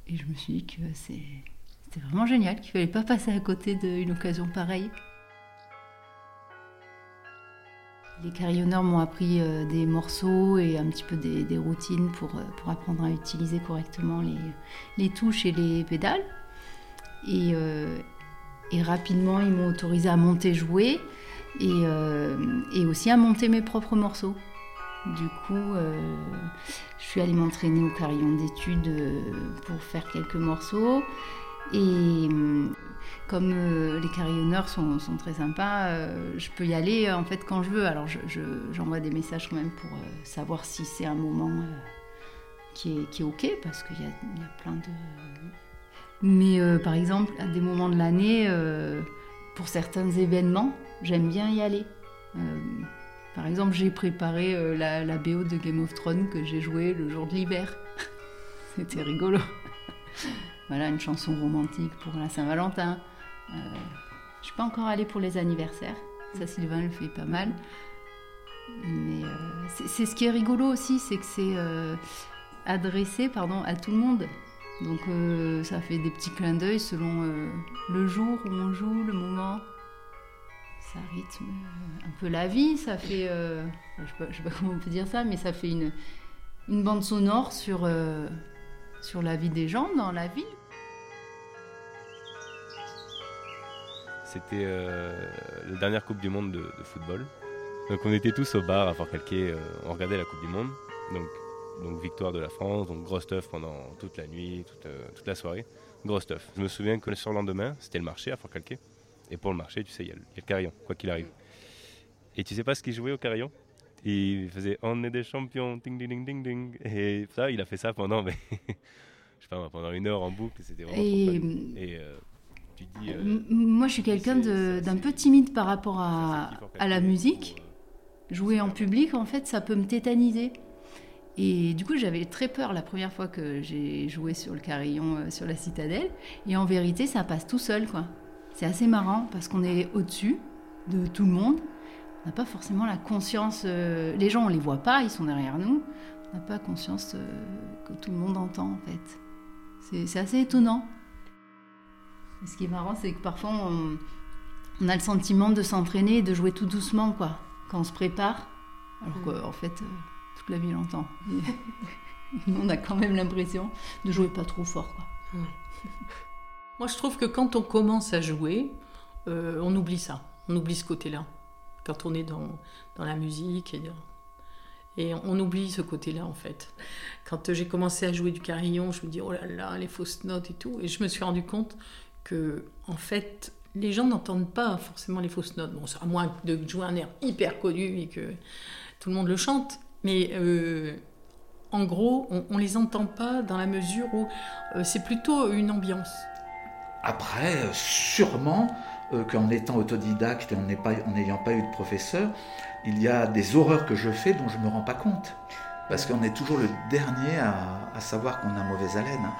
Et je me suis dit que c'est- c'était vraiment génial, qu'il fallait pas passer à côté d'une occasion pareille. Les carillonneurs m'ont appris euh, des morceaux et un petit peu des, routines pour, euh, pour apprendre à utiliser correctement les, les touches et les pédales. Et, euh, rapidement, ils m'ont autorisé à monter jouer et, et aussi à monter mes propres morceaux. Du coup, je suis allée m'entraîner au carillon d'études pour faire quelques morceaux. Et hum, comme euh, les carillonneurs sont, très sympas, euh, je peux y aller euh, en fait quand je veux. Alors je- je- j'envoie des messages quand même pour euh, savoir si c'est un moment euh, qui, est, ok, parce qu'il y a, plein de... Mais euh, par exemple, à des moments de l'année, euh, pour certains événements, j'aime bien y aller. Euh, par exemple, j'ai préparé euh, la, la BO de Game of Thrones que j'ai jouée le jour de l'hiver. C'était rigolo. Voilà, une chanson romantique pour la Saint-Valentin. Euh, je suis pas encore allée pour les anniversaires. Ça, Sylvain le fait pas mal. Mais euh, c'est ce qui est rigolo aussi, c'est que c'est euh, adressé pardon, à tout le monde. Donc euh, ça fait des petits clins d'œil selon le jour où on joue, le moment. Ça rythme un peu la vie, ça fait... je sais pas, sais pas comment on peut dire ça, mais ça fait une, une bande sonore sur, sur la vie des gens dans la ville. C'était euh, la dernière Coupe du Monde de, de football. Donc on était tous au bar à Fort-Calquier, euh, on regardait la Coupe du Monde. Donc, donc victoire de la France, donc gros stuff pendant toute la nuit, toute, euh, toute la soirée. Gros stuff. Je me souviens que le surlendemain, c'était le marché à Fort-Calquier. Et pour le marché, tu sais, il y, a le- il y a le carillon, quoi qu'il arrive. Et tu sais pas ce qu'il jouait au carillon? Il faisait On est des champions, ding ding ding ding ding. Et ça, il a fait ça pendant, mais, je sais pas, pendant une heure en boucle, c'était vraiment Et-. Et euh, tu te dis... euh, Moi, je suis quelqu'un d'un peu timide par rapport à, à la musique. Jouer en public, en fait, ça peut me tétaniser. Et du coup, j'avais très peur la première fois que j'ai joué sur le carillon euh, sur la citadelle. Et en vérité, ça passe tout seul, quoi. C'est assez marrant parce qu'on est au-dessus de tout le monde. On n'a pas forcément la conscience. euh, les gens, on les voit pas, ils sont derrière nous. On n'a pas conscience euh, que tout le monde entend, en fait. C'est assez étonnant. Et ce qui est marrant, c'est que parfois, on, on a le sentiment de s'entraîner et de jouer tout doucement, quoi, quand on se prépare. Alors qu'en fait, euh, toute la ville entend. Et on a quand même l'impression de jouer pas trop fort, quoi. Moi, je trouve que quand on commence à jouer, euh, on oublie ça. On oublie ce côté-là. Quand on est dans, dans la musique et on oublie ce côté-là, en fait. Quand j'ai commencé à jouer du carillon, je me dis, oh là là, les fausses notes et tout. Et je me suis rendu compte que, en fait, les gens n'entendent pas forcément les fausses notes. Bon, à moins de jouer un air hyper connu et que tout le monde le chante. Mais euh, en gros, on, on les entend pas dans la mesure où euh, c'est plutôt une ambiance. Après, euh, sûrement qu'en étant autodidacte et en n'ayant pas, eu de professeur, il y a des horreurs que je fais dont je ne me rends pas compte. Parce qu'on est toujours le dernier à, à savoir qu'on a mauvaise haleine. hein.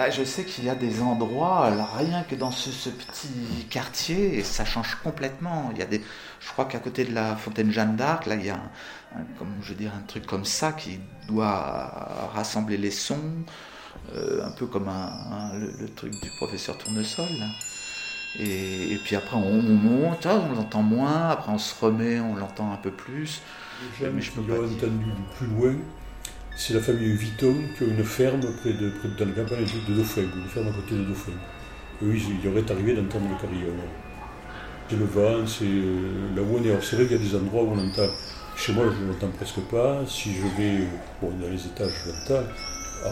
Bah, je sais qu'il y a des endroits, rien que dans ce, ce petit quartier, et ça change complètement. Il y a des, je crois qu'à côté de la fontaine Jeanne d'Arc, là, il y a un, un- comme je dire, un truc comme ça qui doit rassembler les sons, euh, un peu comme un, le, le truc du professeur Tournesol. là. Et, et puis après, on, on monte, ah, on l'entend moins, après on se remet, on l'entend un peu plus. Mais je peux pas dire. plus loin, c'est la famille Vuitton qui a une ferme près de, près de dans la campagne de Dauphin, une ferme à côté de Dauphin. Et oui, il y aurait arrivé d'entendre le carillon. C'est le vent, c'est euh, là où on est. Alors, C'est vrai qu'il y a des endroits où on entend. Chez moi, je ne l'entends presque pas. Si je vais euh, bon, dans les étages, je l'entends.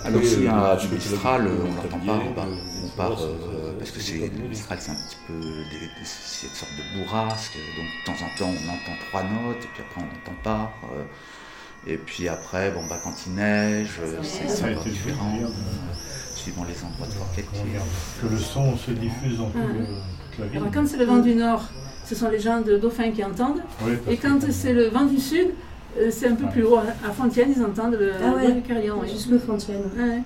Alors s'il y a euh, du Mistral, on bien, pas, on part, on euh, parce que c'est le Mistral, c'est un petit peu des, une sorte de bourrasque, donc de temps en temps on entend trois notes, et puis après on n'entend pas. euh, et puis après, bon bah quand il neige, euh, c'est encore différent, bien. euh, suivant les endroits de Fort-Calquier. Que le son se diffuse dans tout Ah. le- toute la ville. Alors, quand c'est le vent du nord, ce sont les gens de Dauphin qui entendent. Oui, et quand c'est le vent du sud, euh, c'est un peu plus haut. À Fontienne, ils entendent le Ah ouais, du carillon. ouais. jusque Fontienne. Ouais.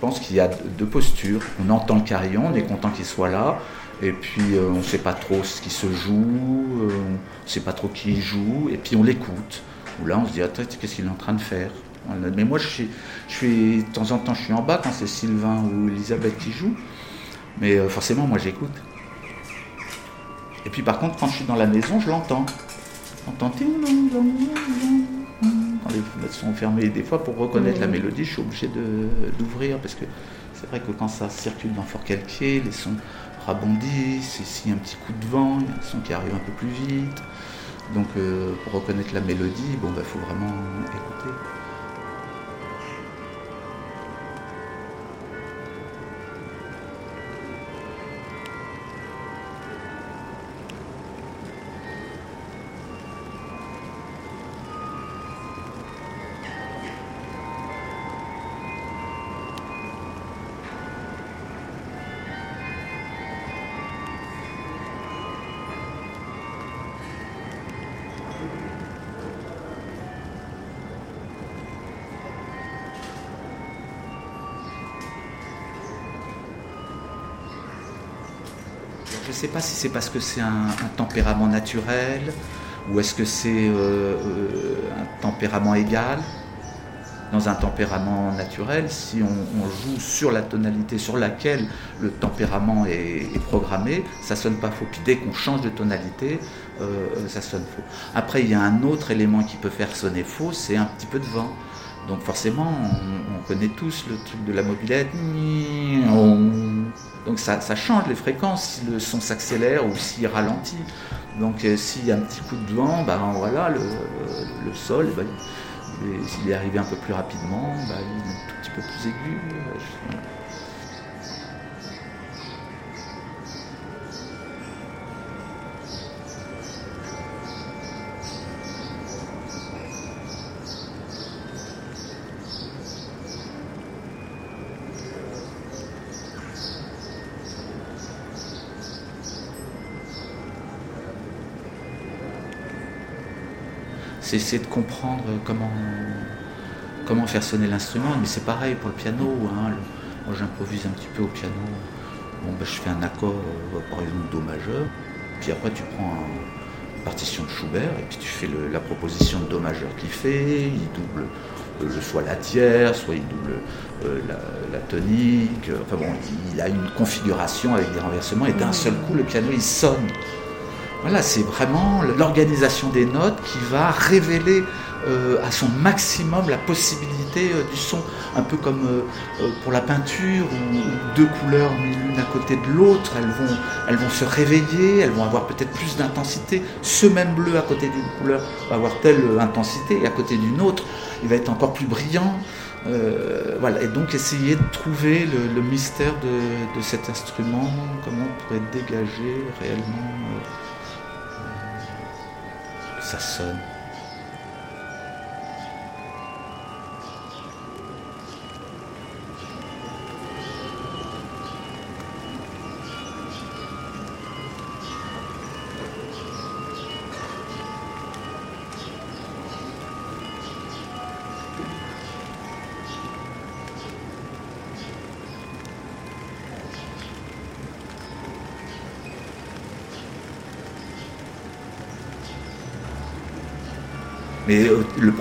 Pense qu'il y a deux postures. On entend le carillon, on est content qu'il soit là, et puis euh, on ne sait pas trop ce qui se joue, euh, on ne sait pas trop qui joue, et puis on l'écoute. Ou là, on se dit, attends, qu'est-ce qu'il est en train de faire? Mais moi, je suis, je suis, de temps en temps, je suis en bas quand c'est Sylvain ou Elisabeth qui jouent, mais euh, forcément, moi, j'écoute. Et puis, par contre, quand je suis dans la maison, je l'entends. J'entends sont fermées. Des fois, pour reconnaître la mélodie, je suis obligé de- d'ouvrir parce que c'est vrai que quand ça circule dans Fort Calquier, les sons y a un petit coup de vent, il y a un son qui arrive un peu plus vite. Donc, euh, pour reconnaître la mélodie, bon, il faut vraiment écouter. C'est parce que c'est un, tempérament naturel ou est-ce que c'est euh, euh, un tempérament égal? Dans un tempérament naturel, si on, joue sur la tonalité sur laquelle le tempérament est, programmé, ça sonne pas faux. Puis dès qu'on change de tonalité, euh, ça sonne faux. Après, il y a un autre élément qui peut faire sonner faux, c'est un petit peu de vent. Donc forcément, on, on connaît tous le truc de la mobilette. Donc ça, change les fréquences si le son s'accélère ou s'il ralentit. Donc euh, s'il y a un petit coup de vent, ben voilà, le, sol, est- s'il est arrivé un peu plus rapidement, ben, il est un tout petit peu plus aigu. euh. C'est essayer de comprendre comment, comment faire sonner l'instrument. Mais c'est pareil pour le piano. hein. Moi, j'improvise un petit peu au piano. Bon, ben, je fais un accord, euh, par exemple, Do majeur. Puis après, tu prends un- une partition de Schubert et puis tu fais le- la proposition de Do majeur qu'il fait. Il double euh, soit la tierce, soit il double euh, la, la tonique. Enfin bon, il a une configuration avec des renversements et d'un seul coup, le piano, il sonne. Voilà, c'est vraiment l'organisation des notes qui va révéler euh, à son maximum la possibilité euh, du son, un peu comme euh, pour la peinture où, deux couleurs l'une à côté de l'autre, elles vont, elles vont se réveiller, elles vont avoir peut-être plus d'intensité. Ce même bleu à côté d'une couleur va avoir telle intensité et à côté d'une autre, il va être encore plus brillant. Voilà, et donc essayer de trouver le, le mystère de, de cet instrument, comment on pourrait dégager réellement euh,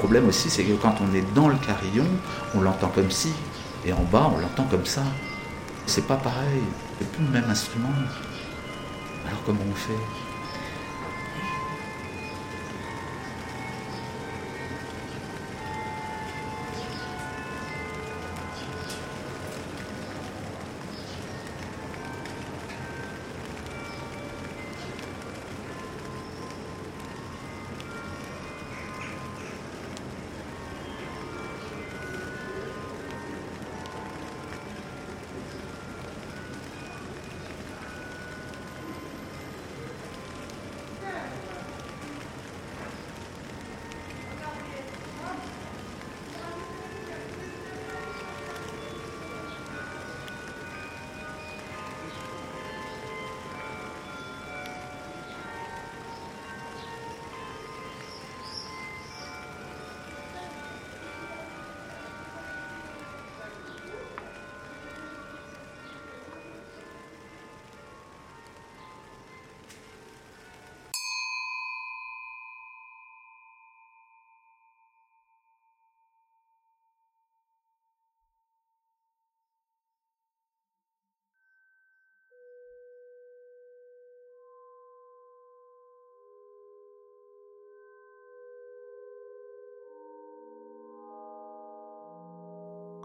problème aussi, c'est que quand on est dans le carillon, on l'entend comme ci, et en bas, on l'entend comme ça. C'est pas pareil, c'est plus le même instrument. Alors comment on fait?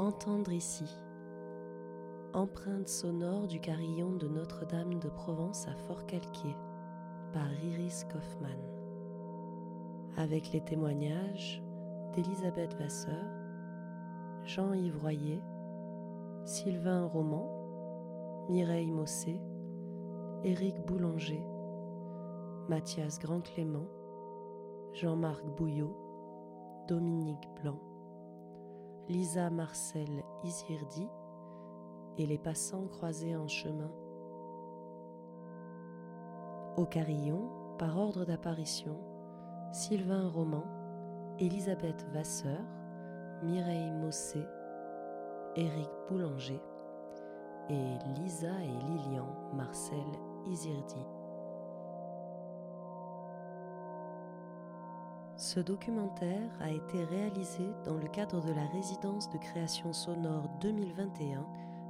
Entendre ici. Empreinte sonore du carillon de Notre-Dame de Provence à Fort-Calquier par Iris Kaufmann. Avec les témoignages d'Elisabeth Vasseur, Jean-Yves Royer, Sylvain Roman, Mireille Mossé, Éric Boulanger, Mathias Grand-Clément, Jean-Marc Bouillot, Dominique Blanc, Lisa Marcel Isirdi et les passants croisés en chemin. Au carillon, par ordre d'apparition, Sylvain Roman, Elisabeth Vasseur, Mireille Mossé, Éric Boulanger et Lisa et Lilian Marcel Isirdi. Ce documentaire a été réalisé dans le cadre de la résidence de création sonore 2021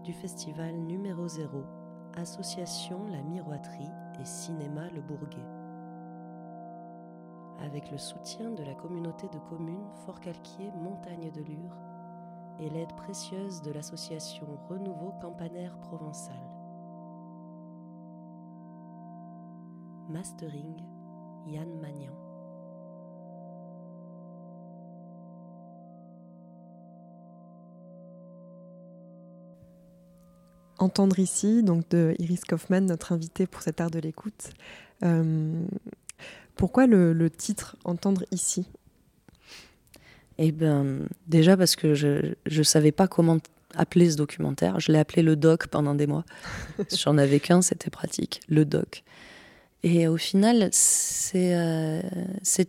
du festival numéro 0, Association La Miroiterie et Cinéma Le Bourguet. Avec le soutien de la communauté de communes Fort-Calquier Montagne de Lure et l'aide précieuse de l'association Renouveau Campanaire Provençal. Mastering Yann Magnan. Entendre ici, donc de Iris Kaufmann, notre invitée pour cet art de l'écoute. Euh, pourquoi le, le titre Entendre ici Eh ben, déjà parce que je ne savais pas comment appeler ce documentaire. Je l'ai appelé le doc pendant des mois. J'en avais qu'un, c'était pratique, le doc. Et au final, c'est euh,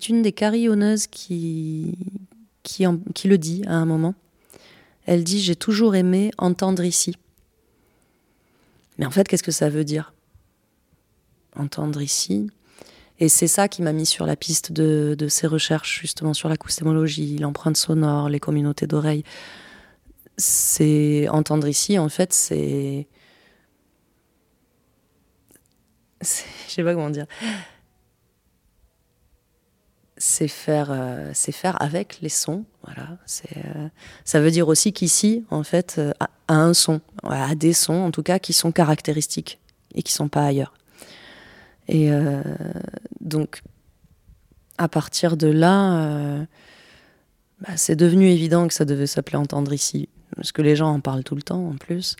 une des carillonneuses qui, qui, en- qui le dit à un moment. Elle dit J'ai toujours aimé entendre ici. Mais en fait, qu'est-ce que ça veut dire Entendre ici? Et c'est ça qui m'a mis sur la piste de, ces recherches, justement, sur l'acoustémologie, l'empreinte sonore, les communautés d'oreilles. C'est entendre ici, en fait, c'est. c'est- Je sais pas comment dire. C'est faire, euh, faire avec les sons. Voilà. Euh, ça veut dire aussi qu'ici, en fait, euh, a, a un son, a des sons, en tout cas, qui sont caractéristiques et qui sont pas ailleurs. Et euh, donc, à partir de là, bah, c'est devenu évident que ça devait s'appeler Entendre ici. Parce que les gens en parlent tout le temps, en plus.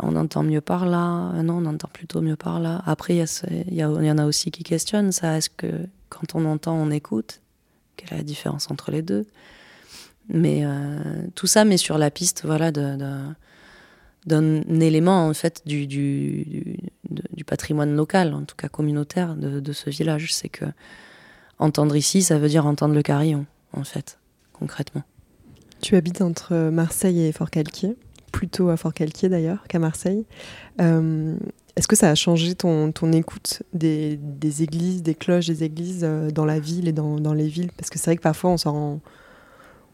On entend mieux par là, euh, non, on entend plutôt mieux par là. Après, il y, y, y en a aussi qui questionnent ça. Est-ce que quand on entend, on écoute Quelle est la différence entre les deux Mais euh, tout ça met sur la piste voilà, d'un élément en fait du, patrimoine local, en tout cas communautaire de, de ce village. C'est que entendre ici, ça veut dire entendre le carillon, en fait, concrètement. Tu habites entre Marseille et Fort-Calquier, plutôt à Fort-Calquier d'ailleurs qu'à Marseille. Euh, Est-ce que ça a changé ton, ton écoute des, des églises, des cloches des églises euh, dans la ville et dans, dans les villes? Parce que c'est vrai que parfois on s'en rend-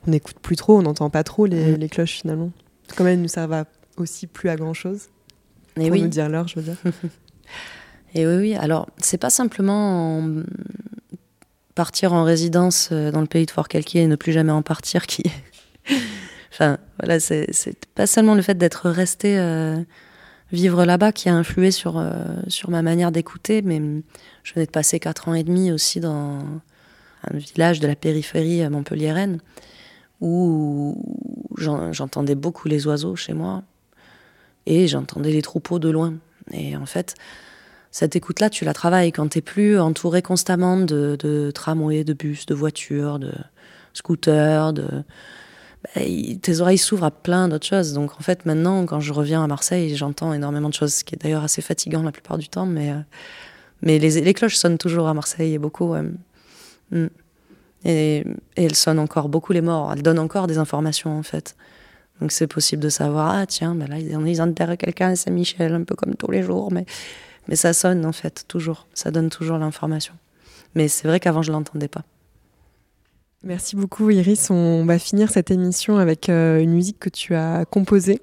on n'écoute plus trop, on n'entend pas trop les, Mm. les cloches finalement. Comme elles ne servent aussi plus à grand chose. Et pour oui. nous dire l'heure, je veux dire. Et oui, oui. Alors, c'est pas simplement en- partir en résidence euh, dans le pays de Fort-Calquier et ne plus jamais en partir qui. enfin, voilà, c'est pas seulement le fait d'être resté euh, vivre là-bas qui a influé sur, euh, sur ma manière d'écouter, mais je venais de passer quatre ans et demi aussi dans un village de la périphérie montpelliéraine où j'en- j'entendais beaucoup les oiseaux chez moi et j'entendais les troupeaux de loin. Et en fait, cette écoute-là, tu la travailles quand t'es plus entouré constamment de, de tramways, de bus, de voitures, de scooters, de... bah, tes oreilles s'ouvrent à plein d'autres choses. Donc en fait, maintenant, quand je reviens à Marseille, j'entends énormément de choses, ce qui est d'ailleurs assez fatigant la plupart du temps, mais, euh, mais les, les cloches sonnent toujours à Marseille et beaucoup. Mm. Et, et elles sonnent encore beaucoup les morts. Elles donnent encore des informations en fait. Donc c'est possible de savoir, ah tiens, ben là ils, ils enterrent quelqu'un à Saint-Michel, un peu comme tous les jours, mais, mais ça sonne en fait, toujours. Ça donne toujours l'information. Mais c'est vrai qu'avant je l'entendais pas. Merci beaucoup Iris. On va finir cette émission avec euh, une musique que tu as composée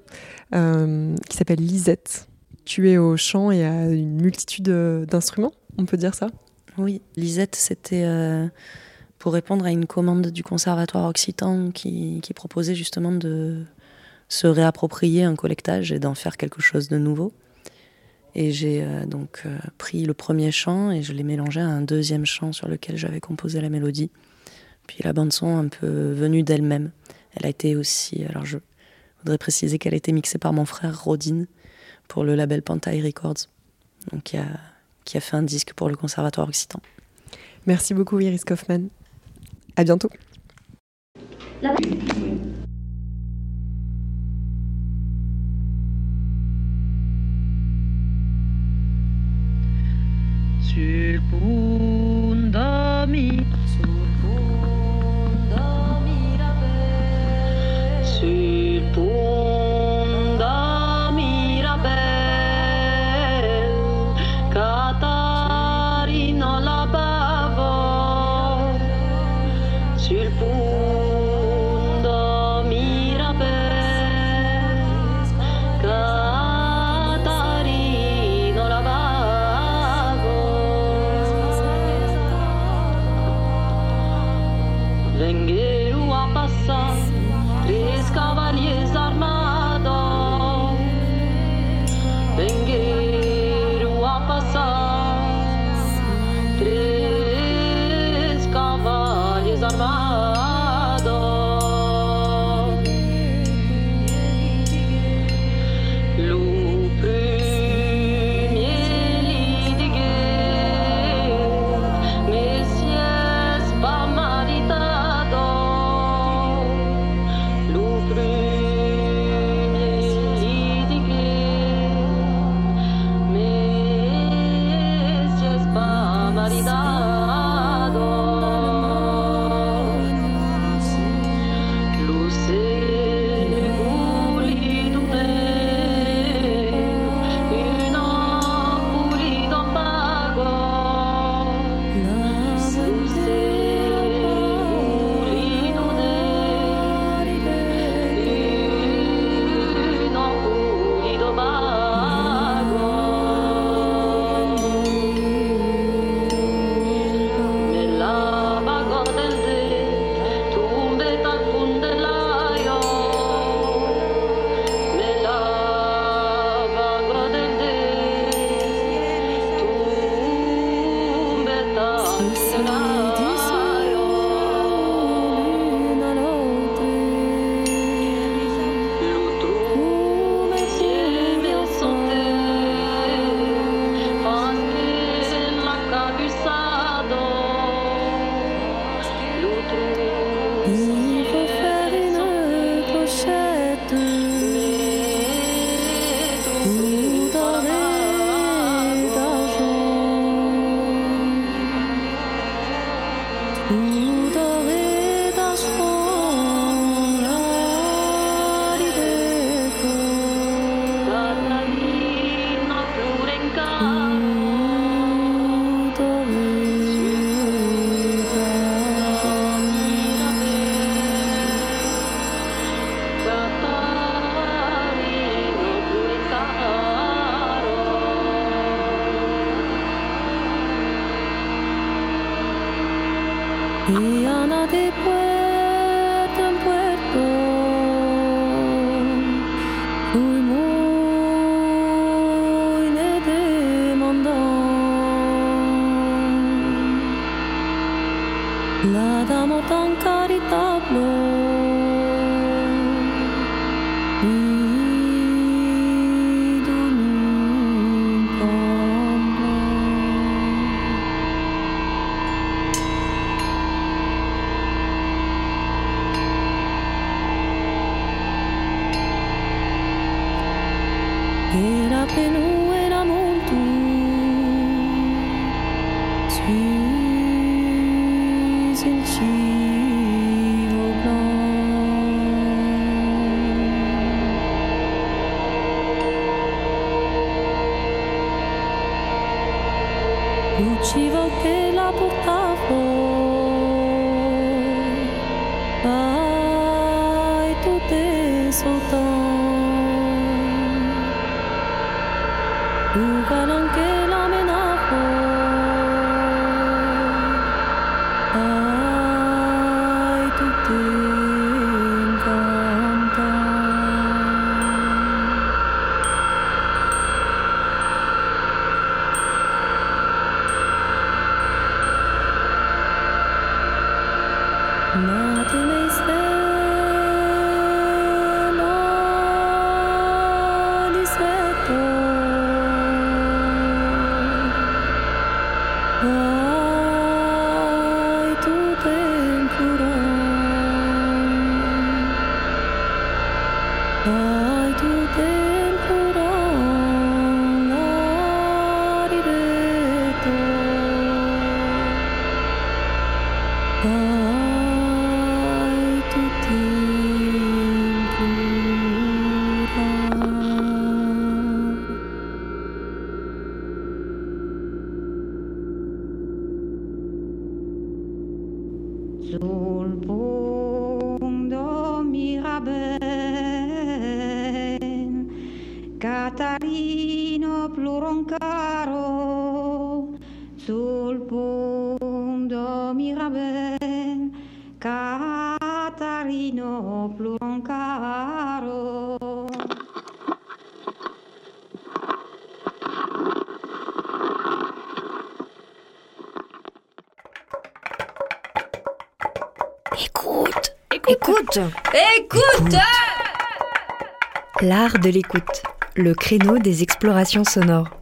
euh, qui s'appelle Lisette. Tu es au chant et à une multitude euh, d'instruments, on peut dire ça? Oui, Lisette, c'était pour répondre à une commande du Conservatoire Occitan qui, proposait justement de se réapproprier un collectage et d'en faire quelque chose de nouveau. Et j'ai donc pris le premier chant et je l'ai mélangé à un deuxième chant sur lequel j'avais composé la mélodie. Puis la bande son un peu venue d'elle-même. Elle a été aussi, alors je voudrais préciser qu'elle a été mixée par mon frère Rodin pour le label Pantai Records, donc qui a, qui a fait un disque pour le Conservatoire Occitan. Merci beaucoup Iris Kaufmann. À bientôt. Punto De l'écoute, le créneau des explorations sonores.